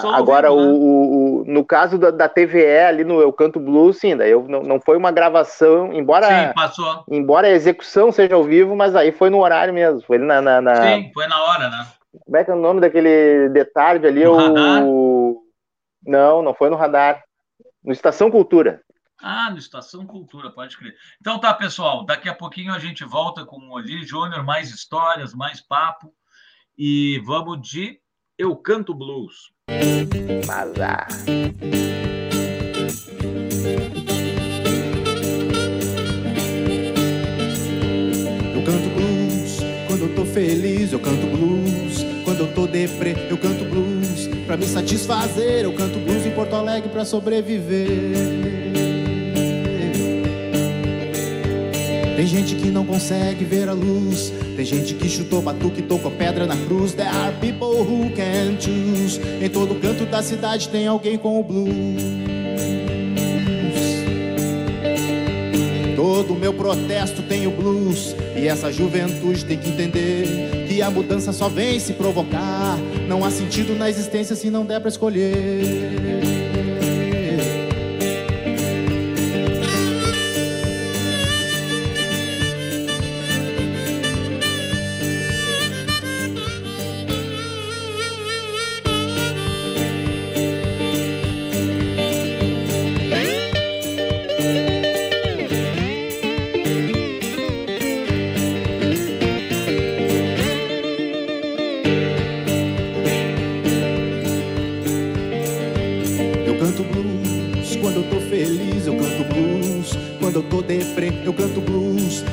Só Agora, ao vivo, né? o, o, no caso da, da, TVE, ali no Eu Canto Blues, sim, daí eu, não, não foi uma gravação, embora, sim, passou. embora a execução seja ao vivo, mas aí foi no horário mesmo, foi na, na, na... Sim, foi na hora, né? Como é que é o nome daquele detalhe ali? No o... radar? Não, não foi no radar. No Estação Cultura. Ah, no Estação Cultura, pode crer. Então tá, pessoal, daqui a pouquinho a gente volta com o Oli Júnior, mais histórias, mais papo. E vamos de Eu Canto Blues. Mazar. Eu canto blues quando eu tô feliz, eu canto blues quando eu tô deprê, eu canto blues pra me satisfazer, eu canto blues em Porto Alegre pra sobreviver. Tem gente que não consegue ver a luz. Tem gente que chutou batuque e tocou pedra na cruz. There are people who can choose. Em todo canto da cidade tem alguém com o blues. Todo meu protesto tem o blues E essa juventude tem que entender Que a mudança só vem se provocar Não há sentido na existência se não der pra escolher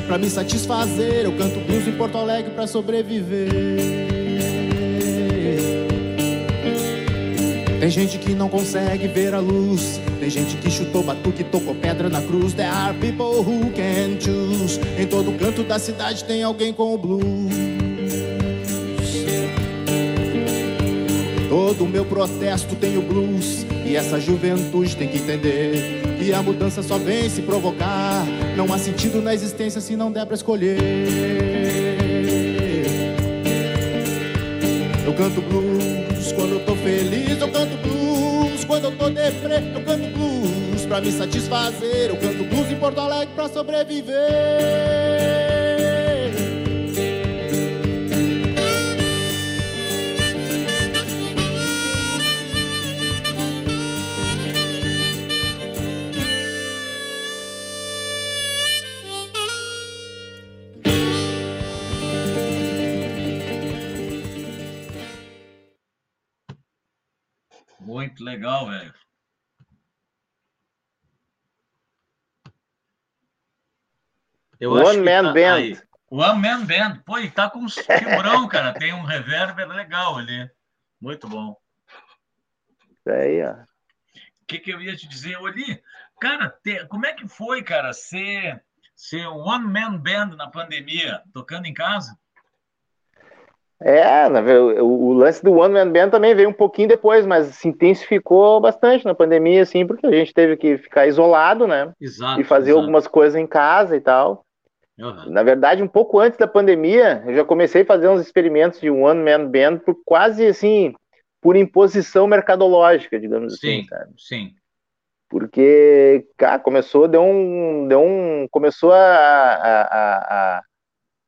Pra me satisfazer, eu canto blues em Porto Alegre pra sobreviver. Tem gente que não consegue ver a luz. Tem gente que chutou batuque tocou pedra na cruz. There are people who can choose. Em todo canto da cidade tem alguém com o blues. Todo meu protesto tem o blues. E essa juventude tem que entender que a mudança só vem se provocar. Não há sentido na existência se não der pra escolher. Eu canto blues quando eu tô feliz, eu canto blues quando eu tô deprê, eu canto blues pra me satisfazer, eu canto blues em Porto Alegre pra sobreviver. Legal, velho. Eu One Man tá, Band. Aí. One Man Band. Pô, e tá com um timbrão, cara. Tem um reverber legal ali. Muito bom. Isso aí, ó. O que, que eu ia te dizer, Oli? Cara, te... como é que foi, cara, ser, ser One Man Band na pandemia, tocando em casa? É, o, o, lance do One Man Band também veio um pouquinho depois, mas se intensificou bastante na pandemia, assim, porque a gente teve que ficar isolado, né? Exato. E fazer exato. algumas coisas em casa e tal. Uhum. Na verdade, um pouco antes da pandemia, eu já comecei a fazer uns experimentos de One Man Band por quase assim, por imposição mercadológica, digamos sim, assim. Sabe? Sim. Porque, cara, começou, deu um. Deu um começou a, a, a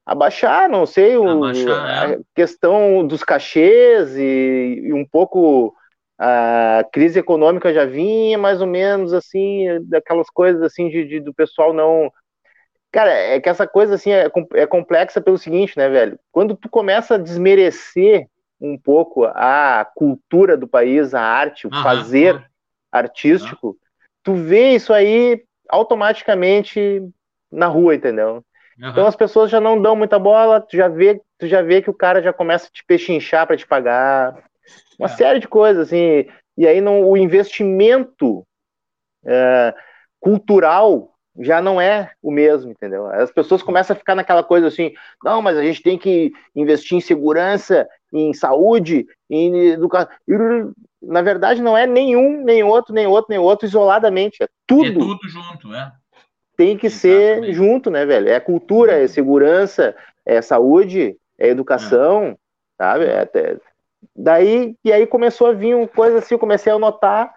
abaixar, não sei, o, abaixar, é. a questão dos cachês e, e, um pouco a crise econômica já vinha mais ou menos assim, daquelas coisas assim de, de do pessoal não. Cara, é que essa coisa assim é, é complexa pelo seguinte, né, velho? Quando tu começa a desmerecer um pouco a cultura do país, a arte, o fazer artístico, tu vê isso aí automaticamente na rua, entendeu? Uhum. Então as pessoas já não dão muita bola, tu já vê, tu já vê que o cara já começa a te pechinchar para te pagar. Uma é. série de coisas, assim. E aí não, o investimento é, cultural já não é o mesmo, entendeu? As pessoas começam a ficar naquela coisa assim, não, mas a gente tem que investir em segurança, em saúde, em educação. Na verdade, não é nenhum, nem outro, nem outro, nem outro isoladamente. É tudo. É tudo junto, é tem que Exatamente. ser junto, né, velho? É cultura, é segurança, é saúde, é educação, é. sabe? É até... Daí, e aí começou a vir uma coisa assim, eu comecei a notar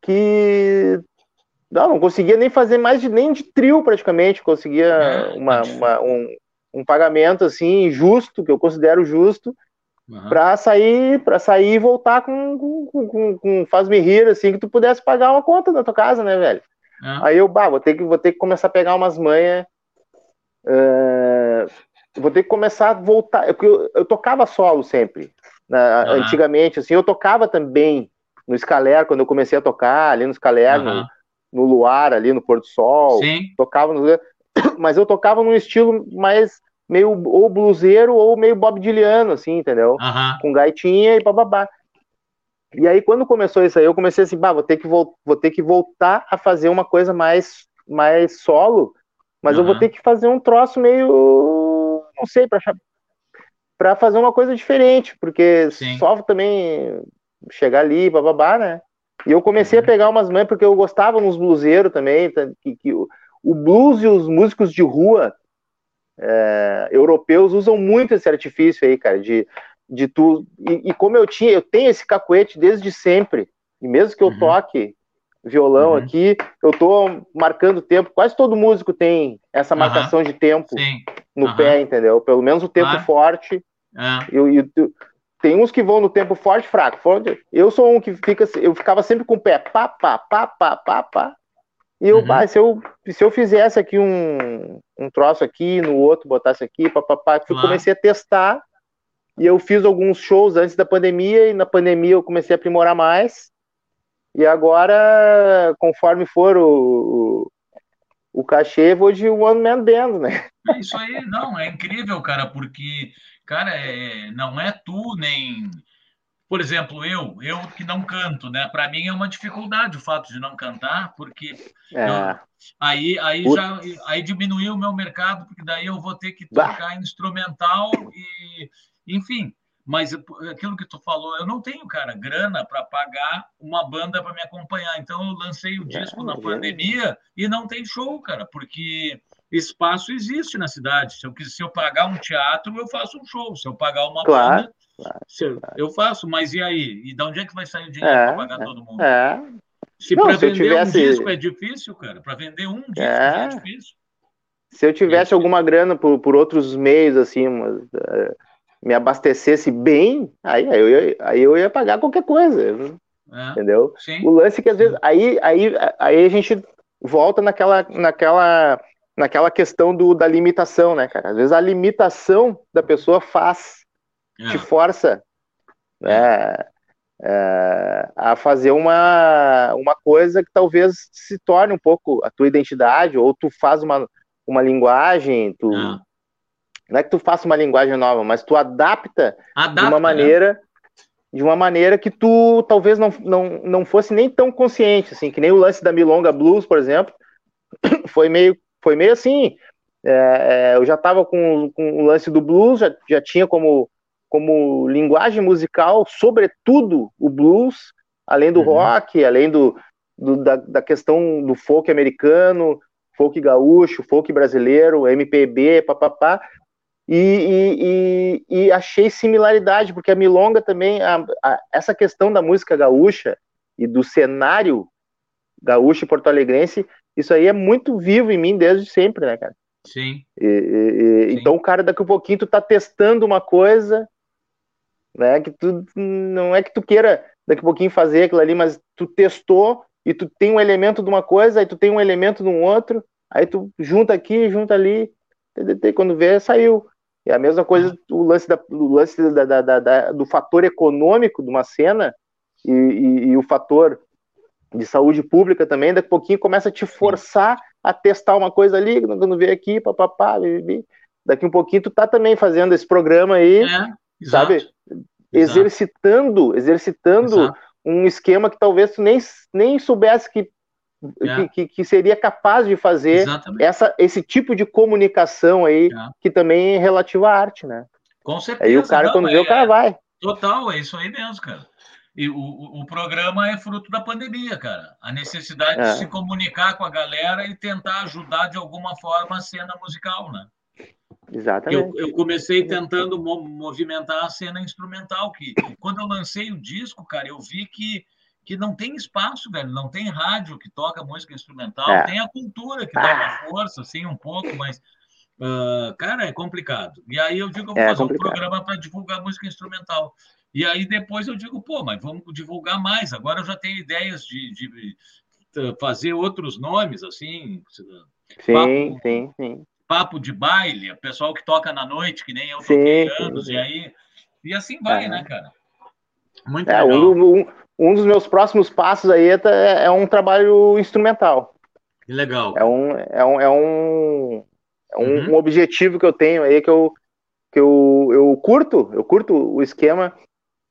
que não, não conseguia nem fazer mais de nem de trio praticamente, conseguia é, uma, uma, um, um pagamento assim justo, que eu considero justo, uhum. para sair para sair e voltar com, com, com, com faz-me rir assim que tu pudesse pagar uma conta da tua casa, né, velho? É. Aí eu, bah, vou ter que, vou ter que começar a pegar umas manhas. Uh, vou ter que começar a voltar. Porque eu, eu tocava solo sempre. Né? Uhum. Antigamente, assim, eu tocava também no Scaler, quando eu comecei a tocar, ali no Scaler, uhum. no, no Luar, ali no Porto Sol. Sim. Tocava no... Mas eu tocava num estilo mais meio ou bluseiro ou meio Bob Dyliano, assim, entendeu? Uhum. Com gaitinha e bababá. E aí, quando começou isso aí, eu comecei assim, bah, vou ter que, vou ter que voltar a fazer uma coisa mais, mais solo, mas uhum. eu vou ter que fazer um troço meio, não sei, para para fazer uma coisa diferente, porque Sim. só também chegar ali, bababá, né? E eu comecei uhum. a pegar umas mães, porque eu gostava nos bluseiros também, que, que o, o blues e os músicos de rua é, europeus usam muito esse artifício aí, cara, de, de tu. E, e, como eu tinha, eu tenho esse cacuete desde sempre, e mesmo que eu uhum. toque violão uhum. aqui, eu tô marcando tempo. Quase todo músico tem essa marcação uhum. de tempo Sim. no pé, entendeu? Pelo menos o tempo forte. É. Eu, eu, tem uns que vão no tempo forte fraco. Eu sou um que fica, eu ficava sempre com o pé pá, pá, pá, pá, pá, pá. E eu, uhum. se, eu, se eu fizesse aqui um, um troço aqui, no outro, botasse aqui, papapá, comecei a testar. E eu fiz alguns shows antes da pandemia, e na pandemia eu comecei a aprimorar mais. E agora, conforme for o, o, o cachê, vou de One Man Band, né? É isso aí, não, é incrível, cara, porque, cara, é, não é tu nem por exemplo, eu, eu que não canto, né? Para mim é uma dificuldade o fato de não cantar, porque é. eu, aí, aí já aí diminuiu o meu mercado, porque daí eu vou ter que tocar bah. instrumental e, enfim. Mas aquilo que tu falou, eu não tenho, cara, grana para pagar uma banda para me acompanhar. Então eu lancei o disco é, na pandemia e não tem show, cara, porque espaço existe na cidade. Se eu, se eu pagar um teatro, eu faço um show. Se eu pagar uma claro. banda, Claro, claro. Eu faço, mas e aí? E de onde é que vai sair o dinheiro é, para pagar é, todo mundo? É. Se para vender tivesse... um disco é difícil, cara, para vender um disco é, é difícil. Se eu tivesse alguma grana por, por outros meios, assim, mas, uh, me abastecesse bem, aí, aí, eu ia, aí eu ia pagar qualquer coisa. É, entendeu? Sim. O lance é que às vezes. Aí, aí, aí a gente volta naquela, naquela, naquela questão do, da limitação, né, cara? Às vezes a limitação da pessoa faz te é. força né, é, a fazer uma, uma coisa que talvez se torne um pouco a tua identidade, ou tu faz uma, uma linguagem, tu, é. Não é que tu faça uma linguagem nova, mas tu adapta, adapta de uma né? maneira né? de uma maneira que tu talvez não, não, não fosse nem tão consciente, assim, que nem o lance da Milonga Blues, por exemplo, foi meio, foi meio assim, é, é, eu já estava com, com o lance do blues, já, já tinha como como linguagem musical, sobretudo o blues, além do uhum. rock, além do, do da, da, questão do folk americano, folk gaúcho, folk brasileiro, MPB, papapá, e, e, e, achei similaridade, porque a milonga também, a, a, essa questão da música gaúcha e do cenário gaúcho e porto-alegrense, isso aí é muito vivo em mim desde sempre, né, cara? Sim. E, Sim. Então, o cara, daqui a pouquinho, tu tá testando uma coisa, né? Que tu não é que tu queira daqui a pouquinho fazer aquilo ali, mas tu testou e tu tem um elemento de uma coisa, aí tu tem um elemento de um outro, aí tu junta aqui, junta ali, quando vê, saiu. É a mesma coisa o lance, da, o lance da, da, da, do fator econômico de uma cena e, e, e, o fator de saúde pública também, daqui a pouquinho começa a te forçar a testar uma coisa ali, quando vê aqui, papapá, daqui um pouquinho tu tá também fazendo esse programa aí, é. Exato. sabe? Exercitando, exercitando Exato. um esquema que talvez tu nem, nem soubesse que, é. que, que, seria capaz de fazer essa, esse tipo de comunicação aí, é. que também é relativa à arte, né? Com certeza. Aí o cara, não, quando é, vê, o cara vai. Total, é isso aí mesmo, cara. E o, o programa é fruto da pandemia, cara. A necessidade de se comunicar com a galera e tentar ajudar de alguma forma a cena musical, né? Exatamente. Eu, eu comecei tentando movimentar a cena instrumental, que quando eu lancei o disco, cara, eu vi que, que não tem espaço, velho, não tem rádio que toca música instrumental, é. tem a cultura que dá uma ah. força, assim, um pouco, mas, uh, cara, é complicado. E aí eu digo, eu vou é fazer complicado. um programa para divulgar música instrumental. E aí depois eu digo, pô, mas vamos divulgar mais. Agora eu já tenho ideias de, de fazer outros nomes, assim. Sim, papo, sim, sim papo de baile, o pessoal que toca na noite, que nem eu toquei anos, e aí. E assim vai, é. né, cara? Muito é, legal. Um, um, um, dos meus próximos passos aí é, é, é um trabalho instrumental. Que legal. É um, é um, é um, é um, uhum. um objetivo que eu tenho aí que eu, que eu, eu curto, eu curto o esquema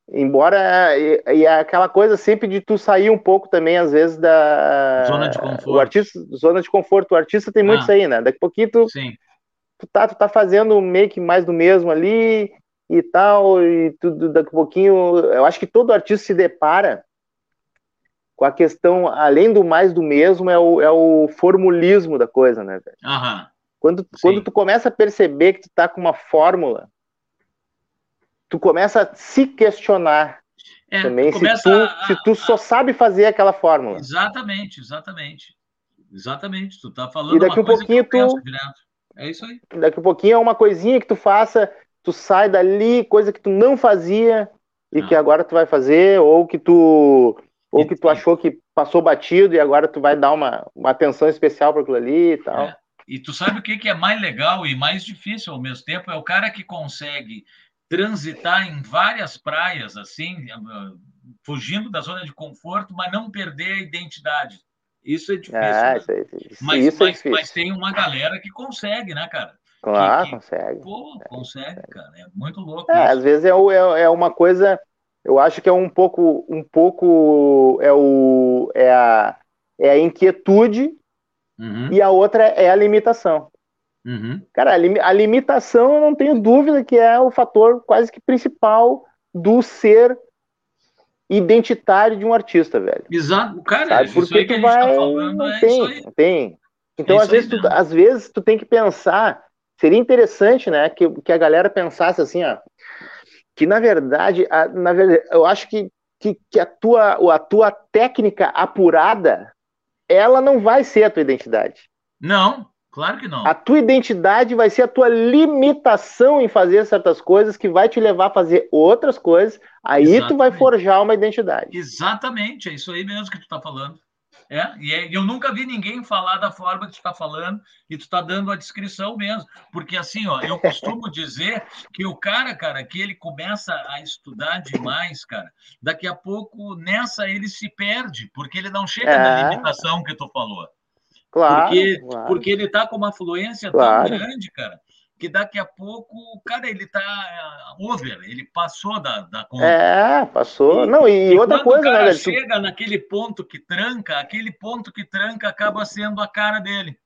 Embora e, e, é aquela coisa sempre de tu sair um pouco também, às vezes, da. Zona de conforto. O artista, zona de conforto. O artista tem muito ah, isso aí, né? Daqui a pouquinho tu, sim. tu, tá, tu tá fazendo meio que mais do mesmo ali e tal, e tudo daqui a pouquinho. Eu acho que todo artista se depara com a questão, além do mais do mesmo, é o, é o formulismo da coisa, né, velho? Quando, quando tu começa a perceber que tu tá com uma fórmula, tu começa a se questionar É, também tu se tu, a- se tu só sabe fazer aquela fórmula. Exatamente, exatamente. Exatamente. Tu tá falando E daqui um pouquinho tu- direto. É isso aí. Daqui a pouquinho é uma coisinha que tu faça, tu sai dali, coisa que tu não fazia e Não. que agora tu vai fazer, ou que tu ou que tu achou que passou batido e agora tu vai dar uma, uma atenção especial para aquilo ali e tal. É. E tu sabe o que que é mais legal e mais difícil ao mesmo tempo? É o cara que consegue transitar em várias praias, assim, eh, fugindo da zona de conforto, mas não perder a identidade. Isso é difícil. Ah, né? isso, aí, isso, Mas, isso é mas, difícil. mas tem uma galera que consegue, né, cara? Claro, que- consegue. Pô, consegue, cara. É muito louco. É, isso. às vezes é, é, é uma coisa, eu acho que é um pouco, um pouco é o é a, é a inquietude Uhum, e a outra é a limitação. uhum. Cara, a, limi- a limitação, eu não tenho dúvida que é o fator quase que principal do ser identitário de um artista, velho. Exato, cara, Sabe? isso Porque aí que a gente vai. tá falando não é tem, isso aí. tem. Então, É às, isso aí vezes, tu, às vezes, tu tem que pensar. Seria interessante, né, que, que a galera pensasse assim, ó. Que na verdade, a- na verdade eu acho que, que, que a, tua, a tua técnica apurada, ela não vai ser a tua identidade. Não, claro que não. A tua identidade vai ser a tua limitação em fazer certas coisas que vai te levar a fazer outras coisas. Aí tu vai Exatamente. forjar uma identidade. Exatamente, é isso aí mesmo que tu tá falando. É, e é- eu nunca vi ninguém falar da forma que tu está falando e tu está dando a descrição mesmo. Porque assim, ó, eu costumo dizer que o cara, cara, que ele começa a estudar demais, cara, daqui a pouco nessa ele se perde, porque ele não chega na É. limitação que tu falou. Claro. Porque, claro. porque ele tá com uma fluência Claro. tão grande, cara, que daqui a pouco, cara, ele tá ah, over, ele passou da, da conta. É, passou. E- Não, e, E outra quando coisa, o cara né, velho? Tu- chega naquele ponto que tranca, aquele ponto que tranca acaba sendo a cara dele.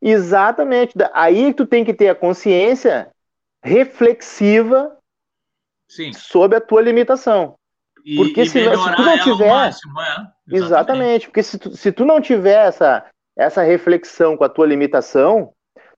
Exatamente. Aí tu tem que ter a consciência reflexiva Sim. sobre a tua limitação. E, Porque se se tu não tiver- máximo, é. Exatamente. Porque se tu, se tu não tiver essa, essa reflexão com a tua limitação,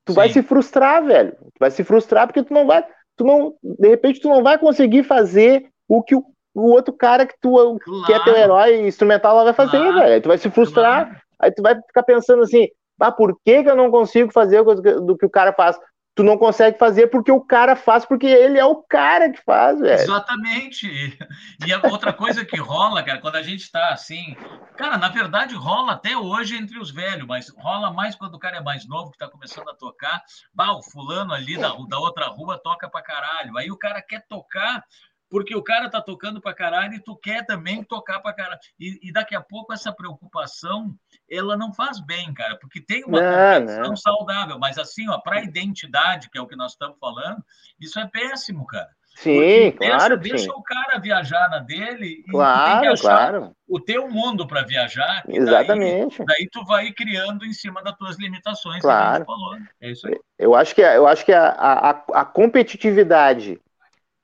tu vai Sim. se frustrar, velho. Tu vai se frustrar porque tu não vai, tu não, de repente tu não vai conseguir fazer o que o, o outro cara que tu que é teu Claro, herói instrumental lá vai fazer, Claro. velho. Aí tu vai se frustrar, claro. aí tu vai ficar pensando assim, ah, por que, que eu não consigo fazer do que o cara faz? Tu não consegue fazer porque o cara faz, porque ele é o cara que faz, velho. Exatamente. E a outra coisa que rola, cara, quando a gente está assim. Cara, na verdade, rola até hoje entre os velhos, mas rola mais quando o cara é mais novo, que está começando a tocar. Bah, o fulano ali da, da outra rua toca pra caralho. Aí o cara quer tocar. Porque o cara tá tocando pra caralho e tu quer também tocar pra caralho. E, e daqui a pouco essa preocupação, ela não faz bem, cara, porque tem uma Não, saudável, mas assim, ó, para identidade, que é o que nós estamos falando, isso é péssimo, cara. Sim, Porque claro deixa, deixa sim. o cara viajar na dele e Claro, claro. o teu mundo para viajar. Exatamente. Daí, daí tu vai criando em cima das tuas limitações, Claro. que a gente falou. É isso aí. Eu acho que, eu acho que a, a, a competitividade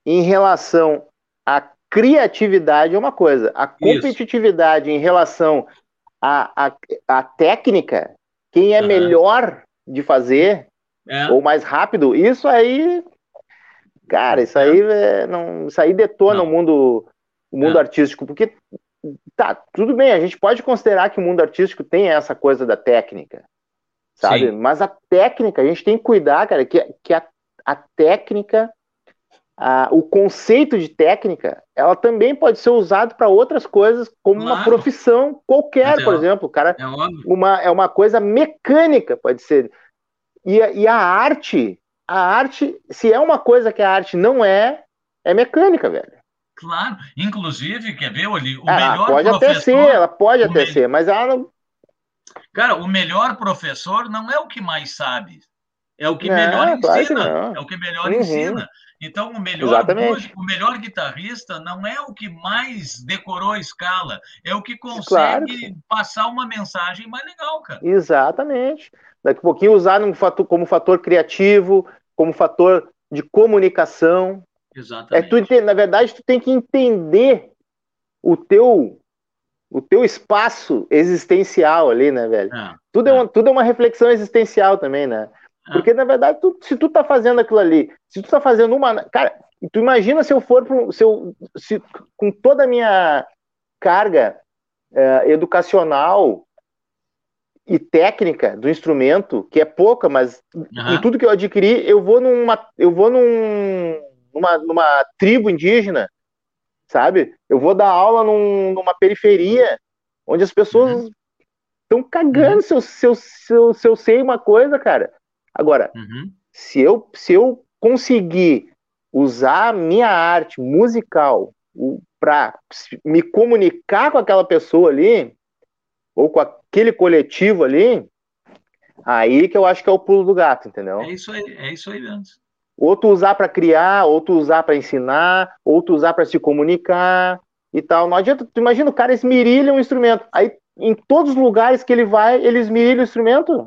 em relação à criatividade é uma coisa. A competitividade em relação à, à, à técnica, quem é Aham. melhor de fazer, É, ou mais rápido, isso aí. Cara, isso aí, é, não, isso aí detona Não. o mundo, o mundo É. artístico, porque tá, tudo bem, a gente pode considerar que o mundo artístico tem essa coisa da técnica, sabe? Sim. Mas a técnica, a gente tem que cuidar, cara, que, que a, a técnica, a, o conceito de técnica, ela também pode ser usado para outras coisas, como uma Claro. profissão qualquer, é por exemplo. Cara, é óbvio. uma, é uma coisa mecânica, pode ser. E, a- e a arte, a arte, se é uma coisa que a arte não é, é mecânica, velho. Claro. Inclusive, quer ver, Oli? O Ah, melhor pode professor. até ser, ela pode até me- ser, mas ela não. Cara, o melhor professor não é o que mais sabe. É o que Não, melhor ensina. É o que melhor Uhum. ensina. Então, o melhor músico, o melhor guitarrista não é o que mais decorou a escala, é o que consegue Claro passar uma mensagem mais legal, cara. Exatamente. Daqui a pouquinho usar como fator criativo, como fator de comunicação. É Exatamente. tu, ente- na verdade, tu tem que entender o teu o teu espaço existencial ali, né, velho? É, Tudo, é uma, tudo é uma reflexão existencial também, né? Porque, na verdade, tu- se tu tá fazendo aquilo ali, se tu tá fazendo uma. Cara, tu imagina se eu for pro. Se eu, se, com toda a minha carga eh, educacional e técnica do instrumento, que é pouca, mas Aham. em tudo que eu adquiri, eu vou numa. Eu vou num, numa, numa tribo indígena, sabe? Eu vou dar aula num- numa periferia onde as pessoas estão cagando Uhum. se, eu, se, eu, se, eu, se eu sei uma coisa, cara. Agora, Uhum. se eu, se eu conseguir usar a minha arte musical para me comunicar com aquela pessoa ali, ou com aquele coletivo ali, aí que eu acho que é o pulo do gato, entendeu? É isso aí, é isso aí mesmo. Ou tu usar para criar, ou tu usar para ensinar, ou tu usar para se comunicar e tal. Não adianta, tu imagina o cara esmirilha um instrumento. Aí em todos os lugares que ele vai, ele esmirilha o instrumento.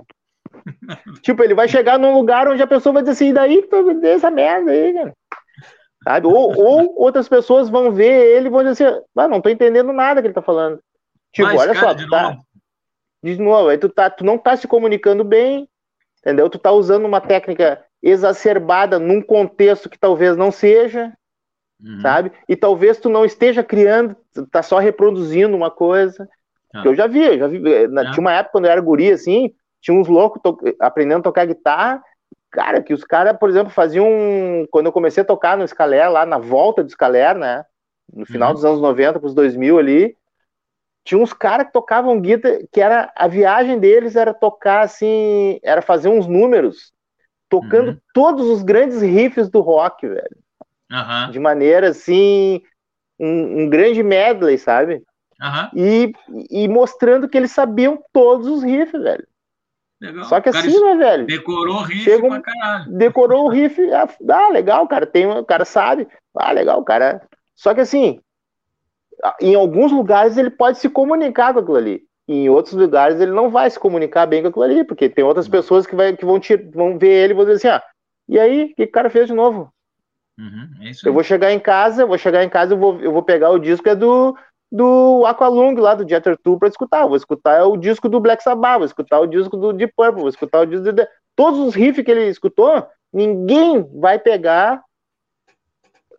Tipo, ele vai chegar num lugar onde a pessoa vai dizer assim, daí que essa merda aí, cara. Sabe? Ou, ou outras pessoas vão ver ele e vão dizer assim, ah, não tô entendendo nada que ele tá falando. Tipo, Vai, olha cara, só, de tá, novo. de novo, aí tu, tá, tu não tá se comunicando bem, entendeu? Tu tá usando uma técnica exacerbada num contexto que talvez não seja, Uhum. sabe? E talvez tu não esteja criando, tu tá só reproduzindo uma coisa. Tá. Que eu já vi, eu já vi. eh, na- É. Tinha uma época quando eu era guri, assim, tinha uns loucos to- aprendendo a tocar guitarra. Cara, que os caras, por exemplo, faziam. um- Quando eu comecei a tocar no Scaler, lá na volta do Scaler, né? No final Uhum. dos anos 90 para os 2000 ali, tinha uns caras que tocavam guitarra, que era a viagem deles era tocar assim, era fazer uns números, tocando Uhum. todos os grandes riffs do rock, velho Aham, de maneira assim, um, um grande medley, sabe? aham. E, e mostrando que eles sabiam todos os riffs, velho. Legal. Só que O assim, né, velho? Decorou riff Chega um- pra caralho. Decorou o riff, ah, legal, cara, tem, o cara sabe, ah, legal, cara. Só que assim, em alguns lugares ele pode se comunicar com aquilo ali. Em outros lugares ele não vai se comunicar bem com aquilo ali, porque tem outras pessoas que, vai, que vão, te, vão ver ele e vão dizer assim, ah, e aí, o que o cara fez de novo? Uhum, é. Eu vou chegar em casa, eu vou chegar em casa, eu vou, eu vou pegar o disco é do, do Aqualung lá, do Jethro Tull pra escutar. Vou escutar o disco do Black Sabbath, vou escutar o disco do Deep Purple, vou escutar o disco de... Todos os riffs que ele escutou, ninguém vai pegar,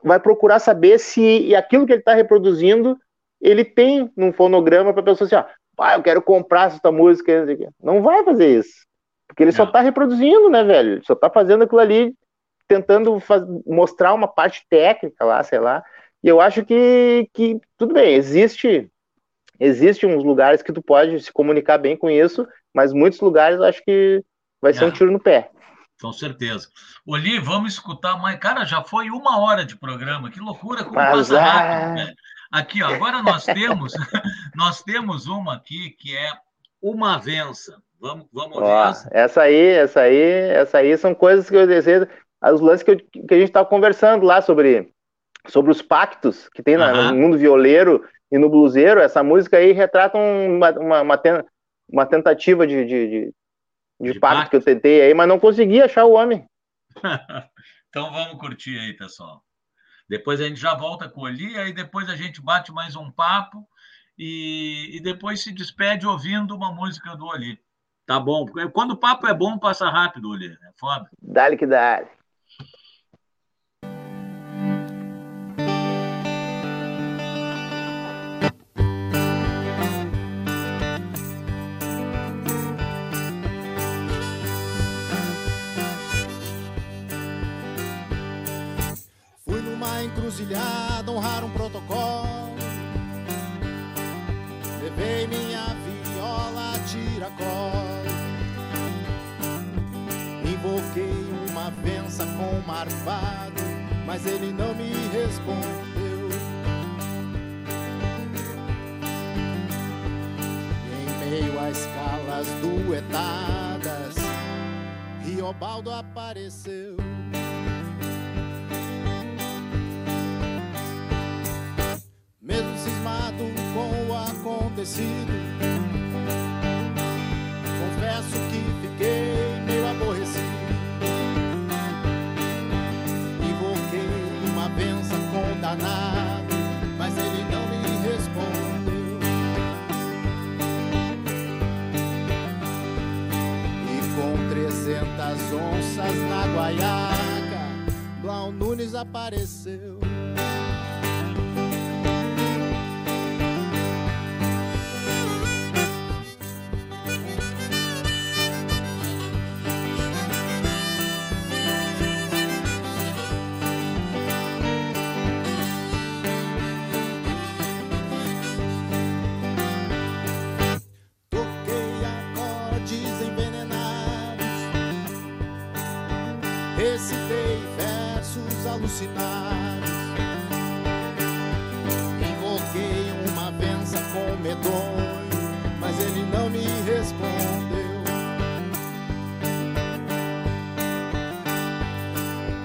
vai procurar saber se e aquilo que ele tá reproduzindo, ele tem num fonograma pra pessoa assim, ó, ah, eu quero comprar essa música. não vai fazer isso. Porque ele só Não. tá reproduzindo, né, velho? Ele só tá fazendo aquilo ali tentando faz- mostrar uma parte técnica lá, sei lá. E eu acho que, que tudo bem, existe existe uns lugares que tu pode se comunicar bem com isso, mas muitos lugares eu acho que vai ser É. um tiro no pé. Com certeza. Oli, vamos escutar mais. Cara, já foi uma hora de programa. Que loucura, como Mas, passa ah. rápido, né? Aqui, ó, agora nós temos nós temos uma aqui que é uma vença. Vamos, vamos Ó, essa? essa aí, essa aí, essa aí são coisas que eu desejo, os lances que, eu- que a gente estava conversando lá sobre, sobre os pactos que tem na- Aham. no mundo violeiro e no bluseiro. Essa música aí retrata um, uma, uma, uma, ten- uma tentativa de, de, de, de De pacto pacto. que eu tentei aí, mas não consegui achar o homem. Então vamos curtir aí, pessoal. Depois a gente já volta com o Oli, aí depois a gente bate mais um papo e, e depois se despede ouvindo uma música do Oli. Tá bom? Porque Quando o papo é bom, passa rápido, Oli. É foda. Dale que dale. Honrar um protocolo. Levei minha viola tiracolo. Invoquei uma vença com um marvado, mas ele não me respondeu. Em meio a escalas duetadas, Riobaldo apareceu. mesmo cismado com o acontecido. Confesso que fiquei meio aborrecido. Invoquei uma benção com danado, mas ele não me respondeu. E com 300 onças na guaiaca, Blau Nunes apareceu. Alucinados. Invoquei uma benção com medonho, mas ele não me respondeu.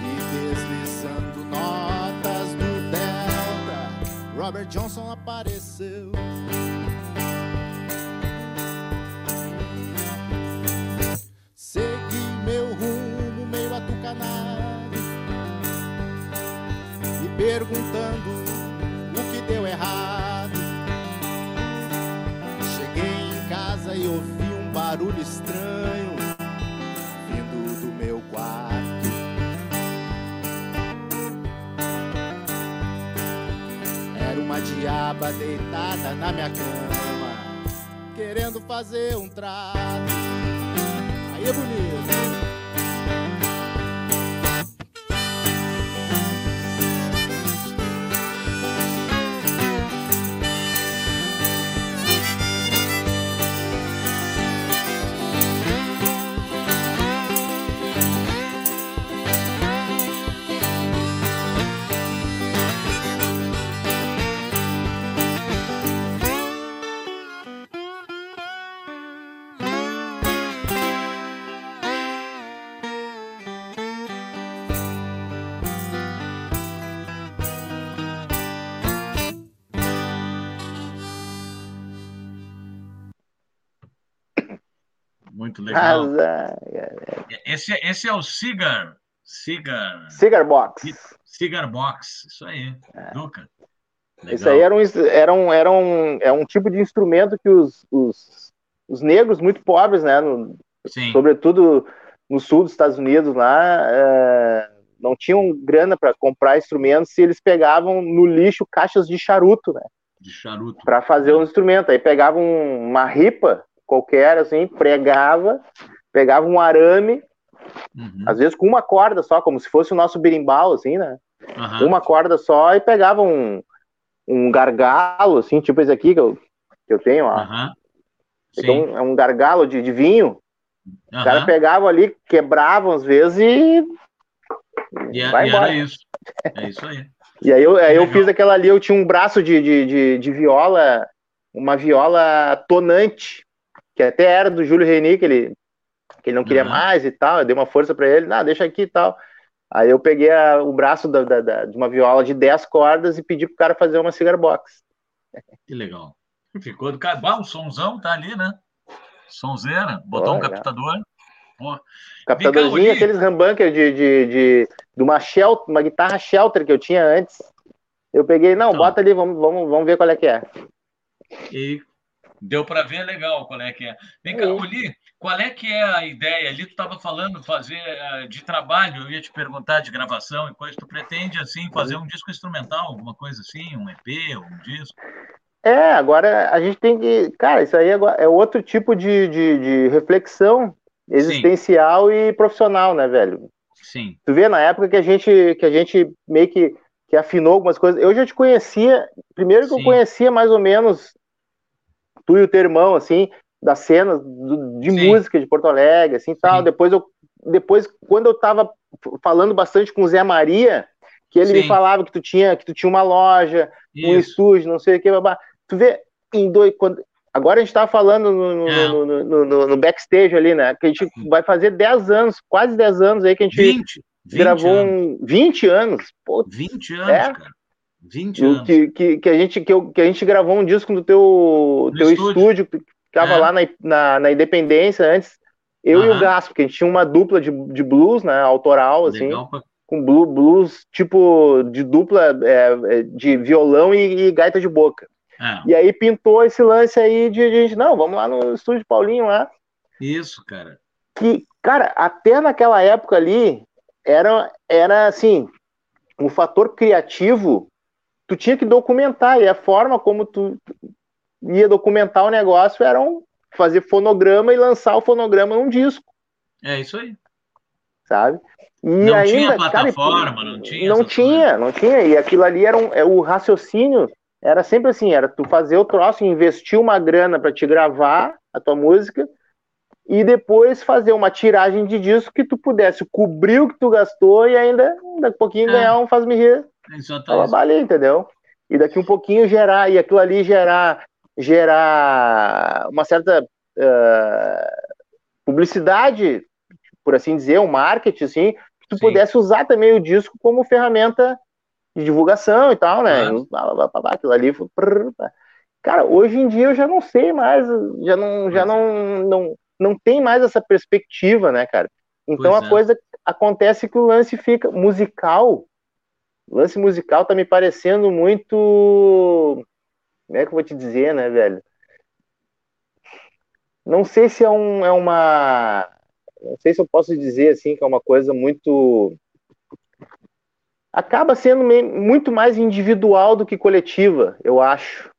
E deslizando notas do Delta, Robert Johnson apareceu. Perguntando o que deu errado. Cheguei em casa e ouvi um barulho estranho vindo do meu quarto. Era uma diaba deitada na minha cama, querendo fazer um trato. Aí é bonito. Legal. Esse, esse é o Cigar. Cigar. Cigar Box. Cigar Box. Isso aí. É. Duca. Legal. Isso aí era um, era, um, era um, é um tipo de instrumento que os, os, os negros muito pobres, né, no, sobretudo no sul dos Estados Unidos, lá, é, não tinham grana para comprar instrumentos e eles pegavam no lixo caixas de charuto, né? De charuto. Para fazer é. um instrumento. Aí pegavam uma ripa qualquer, assim, pregava, pegava um arame, uhum. às vezes com uma corda só, como se fosse o nosso berimbau, assim, né? Uhum. Uma corda só e pegava um, um gargalo, assim, tipo esse aqui que eu, que eu tenho, ó. Uhum. Então, é um gargalo de, de vinho. Uhum. O cara pegava ali, quebrava às vezes e. E, é, vai e embora. isso. É isso aí. e aí eu, aí eu fiz aquela ali, eu tinha um braço de, de, de, de viola, uma viola tonante, que até era do Júlio Reni, que ele, que ele não queria uhum. mais e tal, eu dei uma força para ele, não, deixa aqui e tal. Aí eu peguei a, o braço da, da, da, de uma viola de 10 cordas e pedi pro cara fazer uma cigar box. Que legal. Ficou do cara. Ah, o somzão tá ali, né? Sonzeira, botou um captador. Pô. Captadorzinho, aqueles rambunkers de, de, de, de uma, shelter, uma guitarra shelter que eu tinha antes. Eu peguei, não, então, bota ali, vamos, vamos, vamos ver qual é que é. E Deu para ver legal qual é que é. Vem cá, Oli, qual é que é a ideia? Ali tu estava falando fazer uh, de trabalho, eu ia te perguntar de gravação e coisa. Tu pretende, assim, fazer um disco instrumental, alguma coisa assim, um EP, um disco? É, agora a gente tem que. Cara, isso aí é outro tipo de, de, de reflexão existencial Sim. e profissional, né, velho? Sim. Tu vê na época que a gente, que a gente meio que, que afinou algumas coisas. Eu já te conhecia, primeiro que Sim. eu conhecia mais ou menos tu e o teu irmão, assim, das cenas do, de Sim. música de Porto Alegre, assim, tal. Depois eu, depois quando eu tava falando bastante com o Zé Maria, que ele Sim. me falava que tu tinha, que tu tinha uma loja, Isso. um estúdio, não sei o que, babá. Tu vê em dois, quando, agora a gente tá falando no, no, é. no, no, no, backstage ali, né? Que a gente vai fazer 10 anos, quase 10 anos aí que a gente 20, 20 gravou anos. um 20 anos. Pô, 20 anos, é? cara. 20 anos. Que, que, que, a gente, que, eu, que a gente gravou um disco no teu, no teu estúdio, que ficava é. lá na, na, na, Independência antes, eu -huh. e o Gas, porque a gente tinha uma dupla de, de blues, né, autoral, assim, com blues, blues tipo de dupla é, é, de violão e, e, gaita de boca. É. E aí pintou esse lance aí de, de gente, não, vamos lá no estúdio Paulinho lá. Isso, cara. Que Cara, até naquela época ali, era, era assim, o fator criativo, tu tinha que documentar, e a forma como tu ia documentar o negócio era um, fazer fonograma e lançar o fonograma num disco. É isso aí. Sabe? E não ainda, tinha plataforma, cara, não tinha. Não tinha, coisa. não tinha. E aquilo ali era um, é, o raciocínio era sempre assim, era tu fazer o troço, investir uma grana para te gravar a tua música e depois fazer uma tiragem de disco que tu pudesse cobrir o que tu gastou e ainda daqui a pouquinho é. ganhar um faz-me rir. Trabalhei, entendeu? E daqui um pouquinho gerar, e aquilo ali gerar, gerar uma certa uh, publicidade, por assim dizer, um marketing, assim, que tu Sim. pudesse usar também o disco como ferramenta de divulgação e tal, né? Aquilo ali. Cara, hoje em dia eu já não sei mais, já não, já não, não, não tem mais essa perspectiva, né, cara? Então pois a é. coisa acontece que o lance fica musical. O lance musical tá me parecendo muito. Como é que eu vou te dizer, né, velho? Não sei se é, um, é uma. Não sei se eu posso dizer assim que é uma coisa muito acaba sendo muito mais individual do que coletiva, eu acho.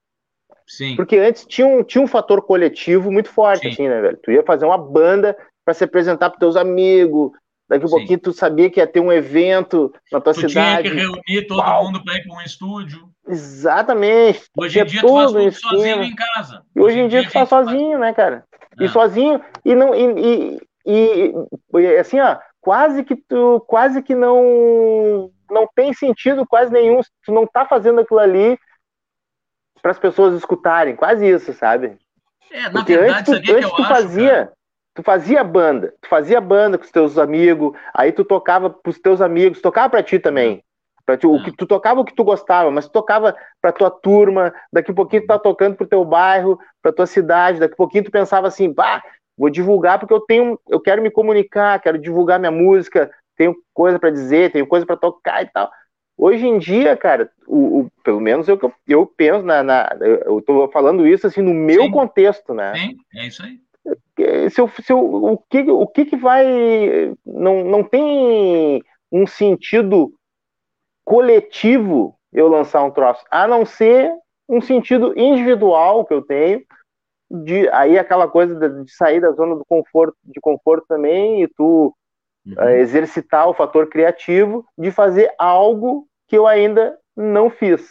Sim. Porque antes tinha um, tinha um fator coletivo muito forte, Sim. assim, né, velho? Tu ia fazer uma banda para se apresentar para teus amigos, daqui a Sim. pouquinho tu sabia que ia ter um evento na tua tu cidade. Tinha que reunir todo Uau. mundo para ir para um estúdio. Exatamente. Hoje em dia tu faz tudo sozinho em casa. E hoje, hoje em dia, dia tu faz sozinho, faz... né, cara? E é. sozinho, e não. E, e, e, assim, ó, quase que tu quase que não não tem sentido quase nenhum tu não tá fazendo aquilo ali para as pessoas escutarem, quase isso, sabe? É, na Porque verdade, antes, tu, antes tu acho, fazia, cara. Tu fazia banda, tu fazia banda com os teus amigos, aí tu tocava pros teus amigos, tocava para ti também. Pra ti, o que tu tocava o que tu gostava, mas tu tocava para tua turma, daqui a pouquinho tu tá tocando pro teu bairro, pra tua cidade, daqui a pouquinho tu pensava assim, bah, vou divulgar porque eu tenho, eu quero me comunicar, quero divulgar minha música, tenho coisa para dizer, tenho coisa para tocar e tal. Hoje em dia, cara, o, o pelo menos eu, eu penso na, na, eu tô falando isso assim no meu Sim. contexto, né? Sim, é isso aí. Se eu, se eu, o que o que, que vai não, não tem um sentido coletivo eu lançar um troço, a não ser um sentido individual que eu tenho de aí aquela coisa de, de sair da zona do conforto de conforto também e tu uhum. uh, exercitar o fator criativo de fazer algo que eu ainda não fiz,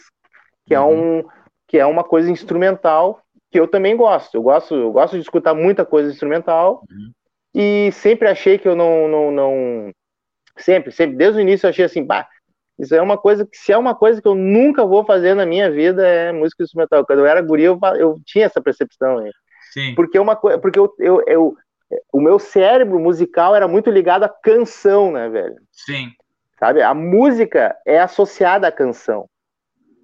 que é uhum. é um que é uma coisa instrumental que eu também gosto. Eu gosto, eu gosto de escutar muita coisa instrumental uhum. e sempre achei que eu não, não, não sempre, sempre desde o início eu achei assim, bah, isso é uma coisa que se é uma coisa que eu nunca vou fazer na minha vida é música instrumental. Quando eu era guri eu, eu tinha essa percepção. Sim. Porque uma coisa, porque eu, eu, eu o meu cérebro musical era muito ligado à canção, né, velho? Sim. Sabe? A música é associada à canção.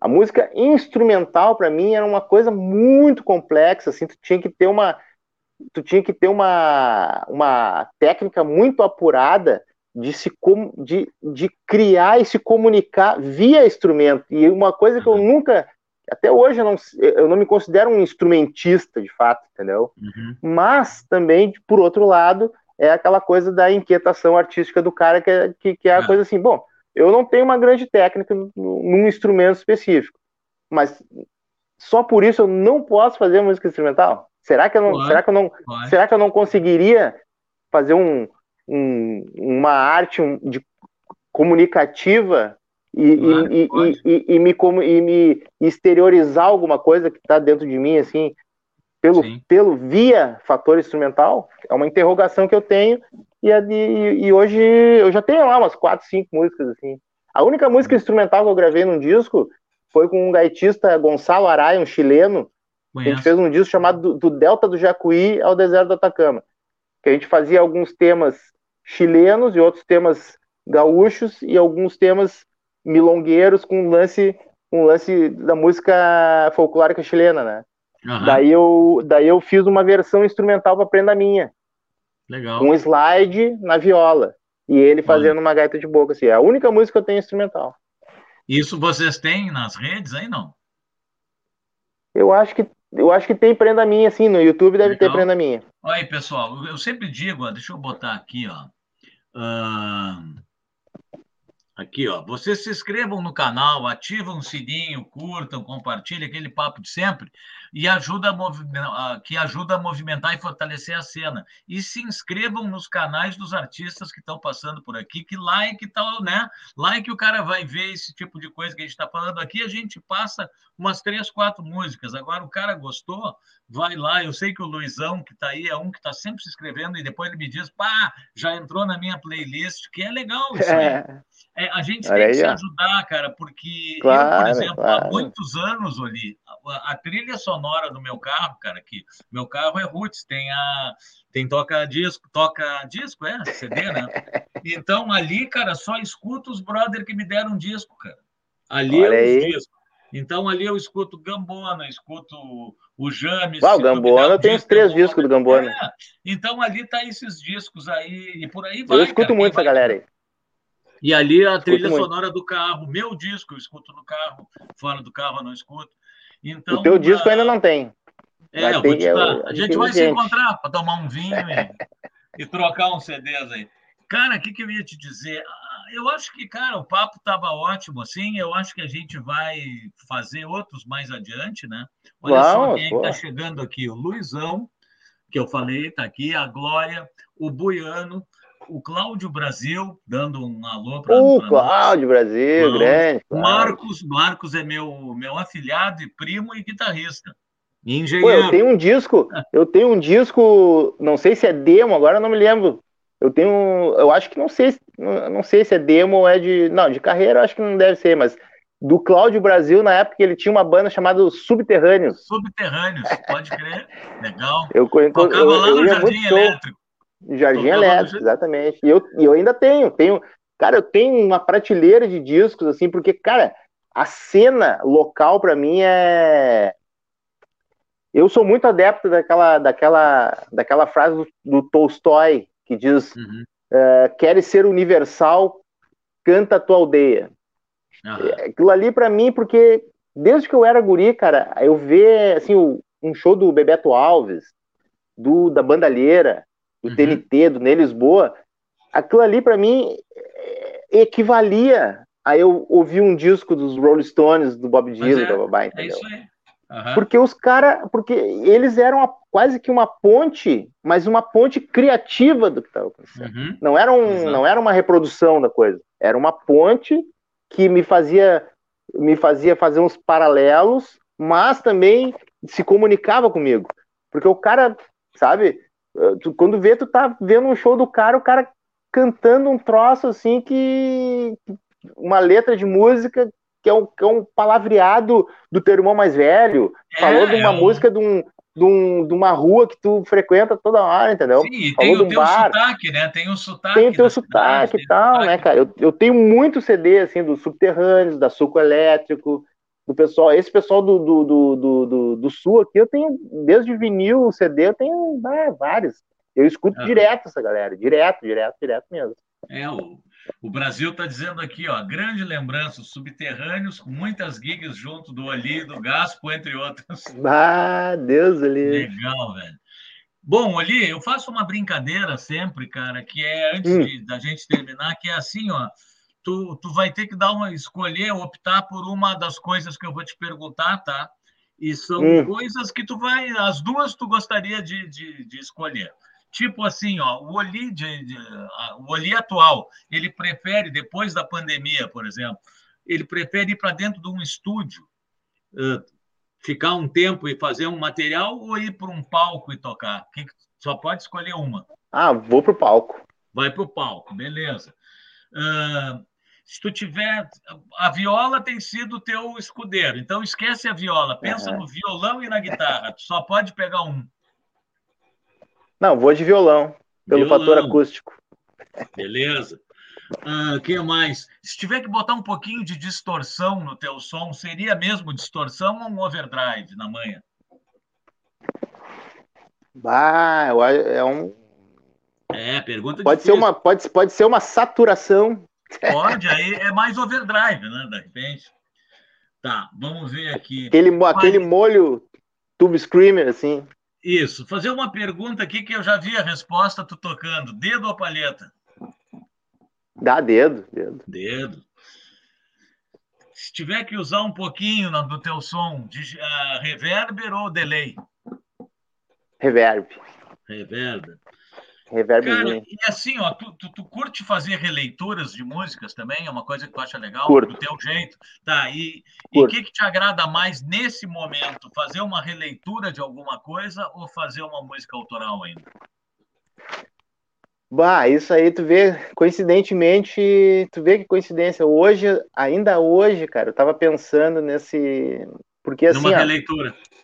A música instrumental para mim era uma coisa muito complexa, assim, tu tinha que ter uma tu tinha que ter uma, uma técnica muito apurada de se de, de criar e se comunicar via instrumento. E uma coisa que eu nunca até hoje eu não, eu não me considero um instrumentista, de fato, entendeu? Uhum. Mas também, por outro lado, é aquela coisa da inquietação artística do cara, que é, que, que é a é. coisa assim, bom, eu não tenho uma grande técnica num instrumento específico, mas só por isso eu não posso fazer música instrumental? Será que eu não, será que eu não, será que eu não conseguiria fazer um, um uma arte de comunicativa e, claro, e, e, e, me, e me exteriorizar alguma coisa que está dentro de mim, assim, pelo, pelo via fator instrumental, é uma interrogação que eu tenho, e, e, e, hoje eu já tenho lá umas quatro, cinco músicas, assim. A única música uhum. instrumental que eu gravei num disco foi com um gaitista Gonçalo Araya, um chileno, a gente fez um disco chamado do, do Delta do Jacuí ao Deserto do Atacama, que a gente fazia alguns temas chilenos e outros temas gaúchos e alguns temas milongueiros com lance, um lance da música folclórica chilena, né? Uhum. Daí, eu, daí eu fiz uma versão instrumental para Prenda Minha. Legal. Um slide na viola. E ele fazendo Olha. uma gaita de boca, assim. É a única música que eu tenho instrumental. Isso vocês têm nas redes aí, não? Eu acho que Eu acho que tem prenda minha, assim, no YouTube deve Legal. ter prenda minha. Olha aí, pessoal, eu sempre digo, ó, deixa eu botar aqui, ó. Uh, Aqui, ó. Vocês se inscrevam no canal, ativam o sininho, curtam, compartilhem aquele papo de sempre e ajuda a que ajuda a movimentar e fortalecer a cena. E se inscrevam nos canais dos artistas que estão passando por aqui, que like tal, né? Like o cara vai ver esse tipo de coisa que a gente está falando aqui. A gente passa umas três, quatro músicas. Agora o cara gostou, vai lá. Eu sei que o Luizão, que está aí, é um que está sempre se inscrevendo e depois ele me diz, pá, já entrou na minha playlist, que é legal isso aí. É. É, a gente Olha tem que se ajudar, cara, porque claro, eu, por exemplo, claro. há muitos anos, ali, a, a, trilha sonora do meu carro, cara, que meu carro é roots, tem a tem toca disco, toca disco, é, CD, né? Então ali, cara, só escuto os brother que me deram disco, cara. Ali Olha eu disco. Então ali eu escuto Gambona, escuto o James. Ah, o Gambona, eu tenho os três discos do Gambona. É. Então ali tá esses discos aí e por aí vai. Eu escuto cara, muito essa galera aí. E ali a trilha sonora do carro, meu disco, eu escuto no carro, fora do carro eu não escuto. Então, o teu disco ainda não tem. É, eu vou te dar. A gente vai se encontrar para tomar um vinho e, e, trocar uns CDs aí. Cara, o que, que eu ia te dizer? Ah, eu acho que, cara, o papo estava ótimo, assim. Eu acho que a gente vai fazer outros mais adiante, né? Olha Vamos, só quem está chegando aqui: o Luizão, que eu falei, está aqui, a Glória, o Buiano, o Cláudio Brasil, dando um alô para O Cláudio Brasil, grande. Marcos, Marcos é meu, meu afilhado e primo e guitarrista. Engenheiro. Pô, eu tenho um disco, eu tenho um disco, não sei se é demo, agora não me lembro. Eu tenho, eu acho que não sei, não sei se é demo ou é de, não, de carreira, eu acho que não deve ser, mas do Cláudio Brasil, na época ele tinha uma banda chamada Subterrâneos. Subterrâneos, pode crer. Legal. Eu, eu, Tocava eu, lá no Jardim Elétrico. Jardim Elétrico, exatamente. E eu, e eu ainda tenho, tenho, cara, eu tenho uma prateleira de discos, assim, porque, cara, a cena local para mim é. Eu sou muito adepto daquela, daquela, daquela frase do, do Tolstói que diz: uhum. uh, "Queres ser universal, canta a tua aldeia". Uhum. Aquilo ali para mim, porque desde que eu era guri, cara, eu ver assim um show do Bebeto Alves, do da Bandalheira, do uhum. TNT, do Ney Lisboa, aquilo ali para mim é, equivalia a eu ouvir um disco dos Rolling Stones, do Bob Dylan, é, da Babá, é entendeu? É isso aí. Uhum. Porque os caras, porque eles eram a, quase que uma ponte, mas uma ponte criativa do que estava acontecendo. Uhum. Não, era um, não era uma reprodução da coisa, era uma ponte que me fazia me fazia fazer uns paralelos, mas também se comunicava comigo. Porque o cara, sabe, Tu, quando vê, tu tá vendo um show do cara, o cara cantando um troço assim que. Uma letra de música que é um, que é um palavreado do teu irmão mais velho. É, falou de uma é um... música de, um, de, um, de uma rua que tu frequenta toda hora, entendeu? Sim, falou tem, o teu sotaque, né? Tem o sotaque. Tem o teu sotaque e tal, né, cara? Eu, eu tenho muito CD, assim, dos subterrâneos, da Suco Elétrico, do pessoal, esse pessoal do, do, do, do, do sul aqui, eu tenho, desde vinil, CD, eu tenho ah, vários. Eu escuto direto essa galera, direto, direto, direto mesmo. É, o, o Brasil está dizendo aqui, ó, grande lembrança, subterrâneos, com muitas gigas junto do Oli, do Gaspo, entre outros. Ah, Deus ali. Legal, velho. Bom, Oli, eu faço uma brincadeira sempre, cara, que é antes hum. de, da gente terminar, que é assim, ó tu, tu vai ter que dar uma escolher, optar por uma das coisas que eu vou te perguntar, tá? E são hum. coisas que tu vai, as duas tu gostaria de, de, de escolher. Tipo assim, ó, o Oli, de, de, o Oli atual, ele prefere, depois da pandemia, por exemplo, ele prefere ir para dentro de um estúdio, uh, ficar um tempo e fazer um material ou ir para um palco e tocar? Que, só pode escolher uma. Ah, vou para o palco. Vai para o palco, beleza. Uh, se tu tiver. A viola tem sido o teu escudeiro, então esquece a viola, pensa uhum. no violão e na guitarra, tu só pode pegar um. Não, vou de violão, pelo violão. fator acústico. Beleza. O uh, que mais? Se tiver que botar um pouquinho de distorção no teu som, seria mesmo distorção ou um overdrive na manhã? Bah, é um. É, pergunta pode difícil. ser uma pode, pode ser uma saturação Pode, aí é mais overdrive, né? De repente. Tá, vamos ver aqui. Aquele, aquele molho. Tube Screamer, assim. Isso. Fazer uma pergunta aqui que eu já vi a resposta tu tocando. Dedo ou palheta? Dá dedo, dedo. Dedo. Se tiver que usar um pouquinho do teu som, de, uh, reverber ou delay? Reverb. Reverb. Reverbzinho. Cara, e assim, ó, tu, tu, tu, curte fazer releituras de músicas também? É uma coisa que tu acha legal? Curto. Do teu jeito? Tá, e o que, que te agrada mais nesse momento? Fazer uma releitura de alguma coisa ou fazer uma música autoral ainda? Bah, isso aí tu vê, coincidentemente, tu vê que coincidência. Hoje, ainda hoje, cara, eu tava pensando nesse. Porque assim. Numa releitura. Ó,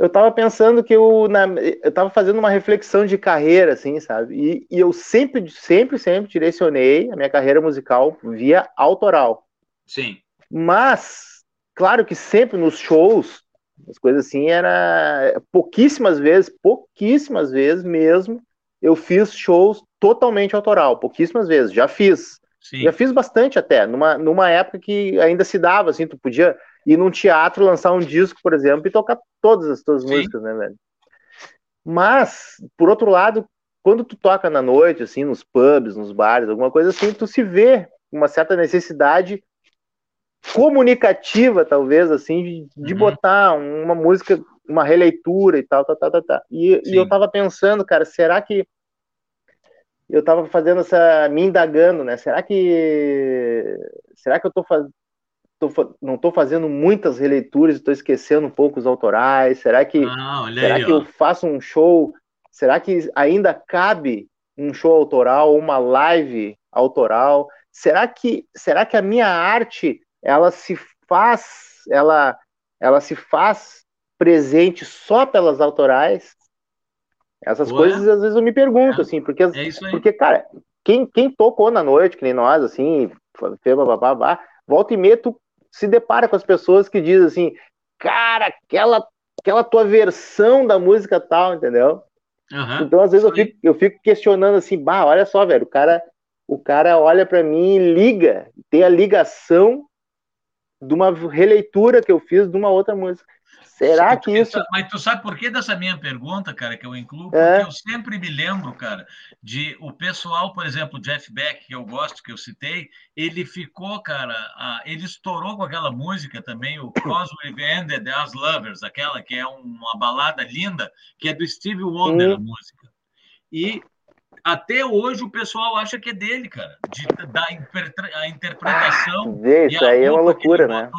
eu tava pensando que eu, na, eu tava fazendo uma reflexão de carreira, assim, sabe? E, e, eu sempre, sempre, sempre direcionei a minha carreira musical via autoral. Sim. Mas, claro que sempre nos shows, as coisas assim, era pouquíssimas vezes, pouquíssimas vezes mesmo, eu fiz shows totalmente autoral, pouquíssimas vezes, já fiz. Sim. Já fiz bastante até, numa, numa época que ainda se dava, assim, tu podia ir num teatro, lançar um disco, por exemplo, e tocar todas as tuas Sim. músicas, né, velho? Mas, por outro lado, quando tu toca na noite, assim, nos pubs, nos bares, alguma coisa assim, tu se vê uma certa necessidade comunicativa, talvez, assim, de, de uhum. botar uma música, uma releitura e tal, tal, tal, tal, tal. E, e, eu tava pensando, cara, será que eu tava fazendo essa, me indagando, né, será que será que eu tô fazendo tô, não estou fazendo muitas releituras, estou esquecendo um pouco os autorais. Será que, ah, será aí, que eu faço um show? Será que ainda cabe um show autoral, uma live autoral? Será que, será que a minha arte ela se faz, ela, ela se faz presente só pelas autorais? Essas Ué? coisas às vezes eu me pergunto, é, assim, porque, é porque cara, quem, quem tocou na noite, que nem nós, assim, babá, volta e meia tu se depara com as pessoas que dizem assim, cara, aquela, aquela tua versão da música tal, entendeu? Uhum, então, às vezes, eu fico, eu fico questionando assim, bah, olha só, velho, o cara, o cara olha para mim e liga, tem a ligação de uma releitura que eu fiz de uma outra música. Será que isso. Mas tu sabe por que dessa minha pergunta, cara, que eu incluo? Porque é. eu sempre me lembro, cara, de o pessoal, por exemplo, Jeff Beck, que eu gosto, que eu citei, ele ficou, cara, a, ele estourou com aquela música também, o Cause We've Ended As Lovers, aquela que é uma balada linda, que é do Steve Wonder, hum. a música. E até hoje o pessoal acha que é dele, cara. De, da a interpretação. Ah, isso aí é uma loucura, né?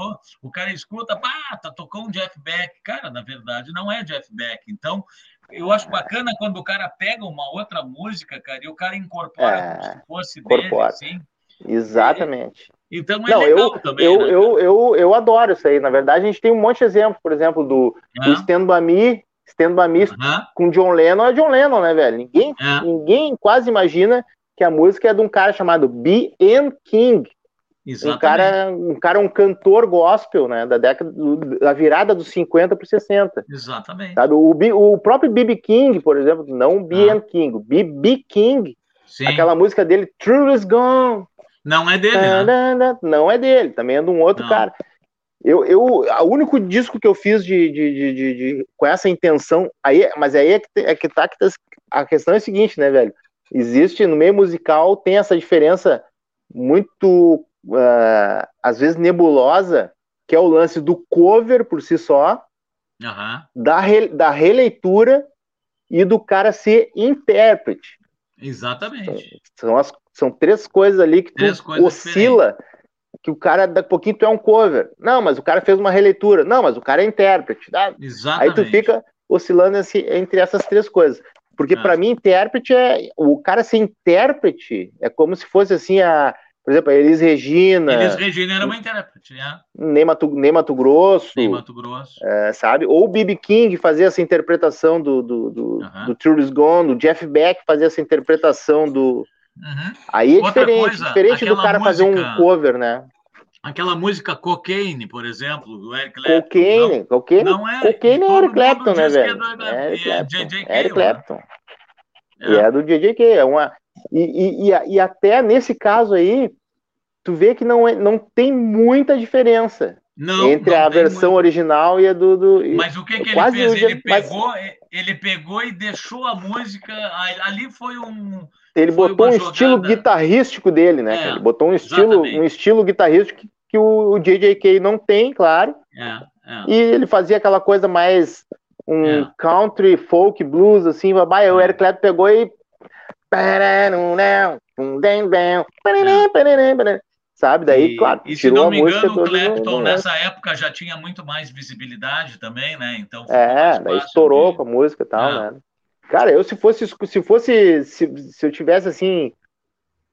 o cara escuta, pá, tá tocou um Jeff Beck. Cara, na verdade, não é Jeff Beck. Então, eu acho bacana quando o cara pega uma outra música, cara, e o cara incorpora é, como se fosse incorpora. dele, assim. Exatamente. E, então é não, legal eu, também. Eu, né? eu, eu, eu adoro isso aí. Na verdade, a gente tem um monte de exemplo, por exemplo, do, é. do Stand By Me, Stand By Me uhum. com John Lennon é John Lennon, né, velho? Ninguém, é. ninguém quase imagina que a música é de um cara chamado B.N. King. Exatamente. Um cara, um cara, um cantor gospel, né, da década, da virada dos 50 para 60. Exatamente. Sabe? O, o próprio B.B. King, por exemplo, não B.N. Ah. King, B.B. King, Sim. aquela música dele, True is Gone. Não é dele, né? Não é dele, também é de um outro não. cara. Eu, eu, o único disco que eu fiz de, de, de, de, com essa intenção, aí, mas aí é que, é que tá que tá, a questão é a seguinte, né, velho? Existe no meio musical tem essa diferença muito uh, às vezes nebulosa, que é o lance do cover por si só, uhum. da, re, da releitura e do cara ser intérprete. Exatamente. São, são, as, são três coisas ali que tu oscila. Diferentes que o cara, daqui a pouquinho, tu é um cover. Não, mas o cara fez uma releitura. Não, mas o cara é intérprete. Tá? Exatamente. Aí tu fica oscilando entre essas três coisas. Porque ah. para mim, intérprete é. O cara ser intérprete é como se fosse assim a. Por exemplo, a Elis Regina. Elis Regina era uma intérprete, né? Nem Mato, nem Mato Grosso. Nem Mato Grosso. É, sabe? Ou o B.B. King fazer essa interpretação do, do, do, uh -huh. do Gone, o Jeff Beck fazer essa interpretação do, Uhum. Aí é Outra diferente, coisa, diferente do cara música, fazer um cover, né? Aquela música Cocaine, por exemplo, do Eric Clapton. Cocaine, não, Cocaine, não é, Cocaine é Eric Clapton, né, velho? É, Eric é Clapton. Eric Clapton. É. E é do JJK, é uma... E, e, e, até nesse caso aí, tu vê que não, é, não tem muita diferença. Não, entre não a versão muito. original e a do. do mas o que, que ele fez? Ele pegou, mas... ele pegou e deixou a música. Ali foi um. Ele foi botou um jogada... estilo guitarrístico dele, né? É, ele botou um estilo, um estilo guitarrístico que, que o, o JJK não tem, claro. É, é. E ele fazia aquela coisa mais um é. country, folk, blues, assim. Vai, o é. Eric Clapton pegou e. Sabe? Daí, e, claro, e se não me engano, o Clapton nessa época já tinha muito mais visibilidade também, né? Então é, daí estourou de... com a música e tal, é. né? Cara, eu se fosse, se fosse, se, se eu tivesse assim,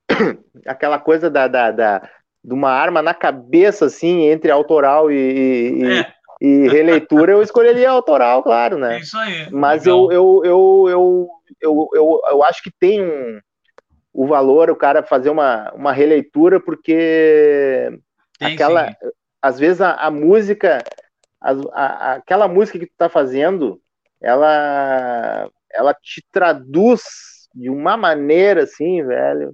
aquela coisa da, da, da, de uma arma na cabeça, assim, entre autoral e, e, é. e releitura, eu escolheria autoral, claro, né? É isso aí. Mas eu, eu, eu, eu, eu, eu, eu acho que tem um o valor o cara fazer uma, uma releitura, porque Tem, aquela, sim. às vezes a, a música, a, a, aquela música que tu tá fazendo, ela, ela te traduz de uma maneira assim, velho,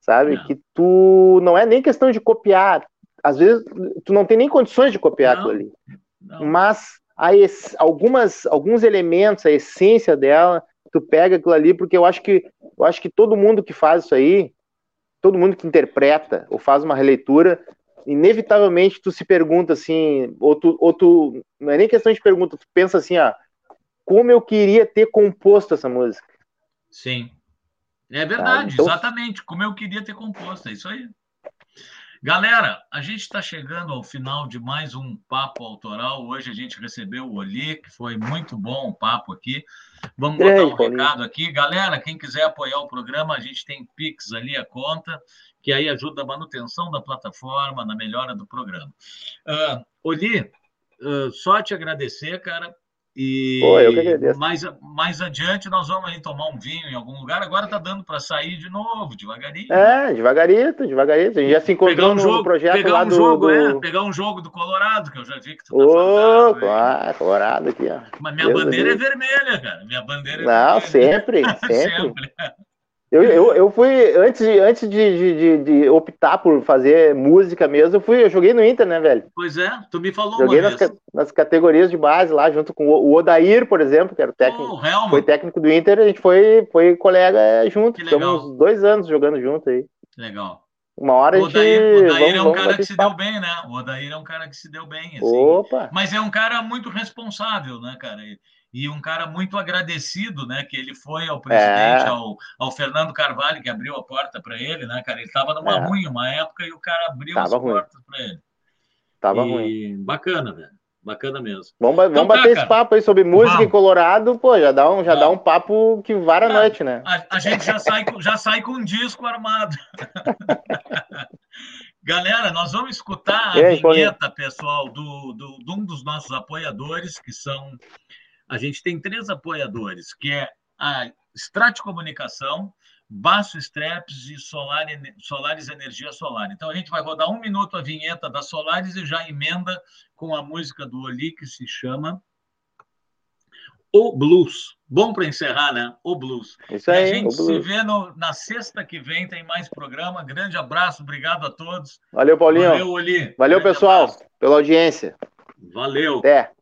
sabe? Não. Que tu não é nem questão de copiar, às vezes tu não tem nem condições de copiar não. aquilo ali, não. mas a, algumas, alguns elementos, a essência dela, tu pega aquilo ali, porque eu acho que eu acho que todo mundo que faz isso aí, todo mundo que interpreta ou faz uma releitura, inevitavelmente tu se pergunta assim, ou tu, ou tu não é nem questão de pergunta, tu pensa assim, ó, como eu queria ter composto essa música. Sim. É verdade, ah, então... exatamente, como eu queria ter composto, é isso aí. Galera, a gente está chegando ao final de mais um papo autoral. Hoje a gente recebeu o Oli, que foi muito bom o papo aqui. Vamos botar um recado aqui. Galera, quem quiser apoiar o programa, a gente tem Pix ali a conta, que aí ajuda a manutenção da plataforma, na melhora do programa. Uh, Oli, uh, só te agradecer, cara, e Pô, eu que agradeço. Mais, mais adiante nós vamos aí tomar um vinho em algum lugar. Agora tá dando para sair de novo, devagarinho. É, devagarito, devagarito. A gente já se encontrou um jogo, no projeto pegar lá um do, jogo, do... É, pegar um jogo do Colorado, que eu já vi que tu tá Ô, claro, Colorado aqui, ó. Mas minha Deus bandeira Deus. é vermelha, cara. Minha bandeira é Não, vermelha. sempre, sempre. sempre. Eu, eu, eu fui, antes, de, antes de, de, de, optar por fazer música mesmo, eu fui, eu joguei no Inter, né, velho? Pois é, tu me falou Joguei nas, nas, categorias de base lá, junto com o, Odair, por exemplo, que era o técnico, oh, foi técnico do Inter, a gente foi, foi colega junto, ficamos dois anos jogando junto aí. Legal. Uma hora o Odair, a gente. O Odair vamos, é um cara que se deu bem, né? O Odair é um cara que se deu bem. Assim. Opa! Mas é um cara muito responsável, né, cara? E um cara muito agradecido, né? Que ele foi ao presidente, é. ao, ao Fernando Carvalho, que abriu a porta para ele, né, cara? Ele estava numa é. ruim uma época e o cara abriu tava as ruim. portas para ele. Tava e... ruim. Bacana, velho. Bacana mesmo. Vamos, vamos então, bater tá, esse papo aí sobre música vamos. em Colorado, pô, já dá um, já dá um papo que vara a noite, né? A, a, gente já sai, já sai com um disco armado. Galera, nós vamos escutar a vinheta, pessoal, do, do, de um dos nossos apoiadores, que são a gente tem três apoiadores, que é a Strate Comunicação, Baço Streps e Solar, Solares Energia Solar. Então a gente vai rodar um minuto a vinheta da Solares e já emenda com a música do Oli que se chama O Blues. Bom para encerrar, né? O Blues. Isso aí, e a gente se vê no, na sexta que vem, tem mais programa. Grande abraço, obrigado a todos. Valeu, Paulinho. Valeu, Oli. Valeu, Grande pessoal, abraço. pela audiência. Valeu. Até.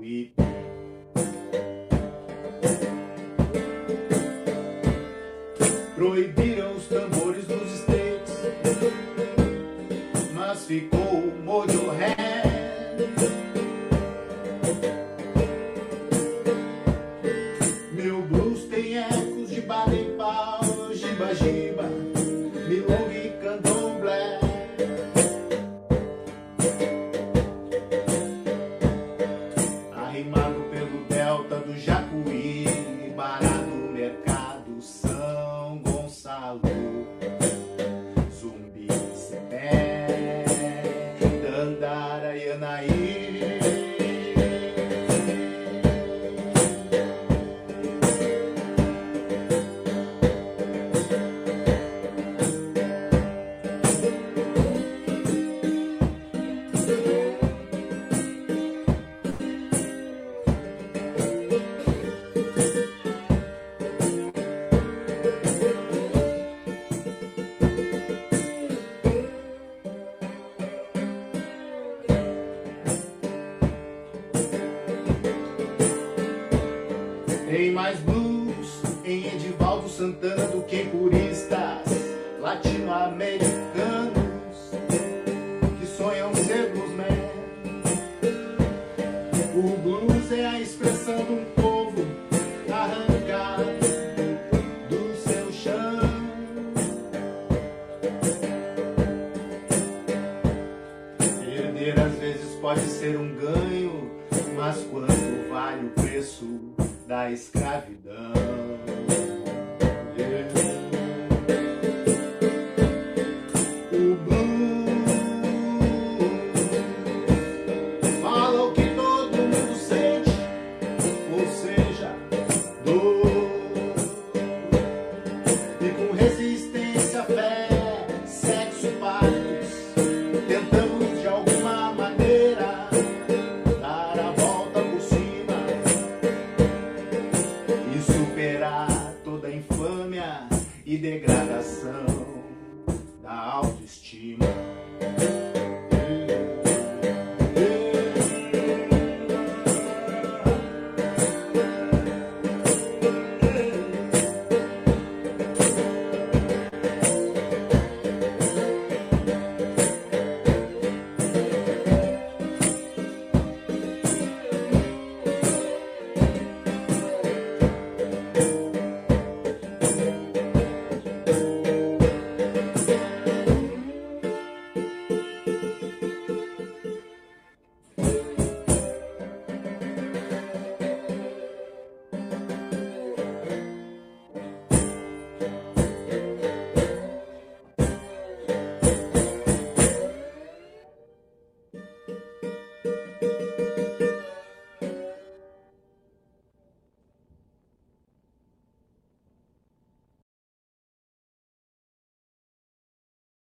Do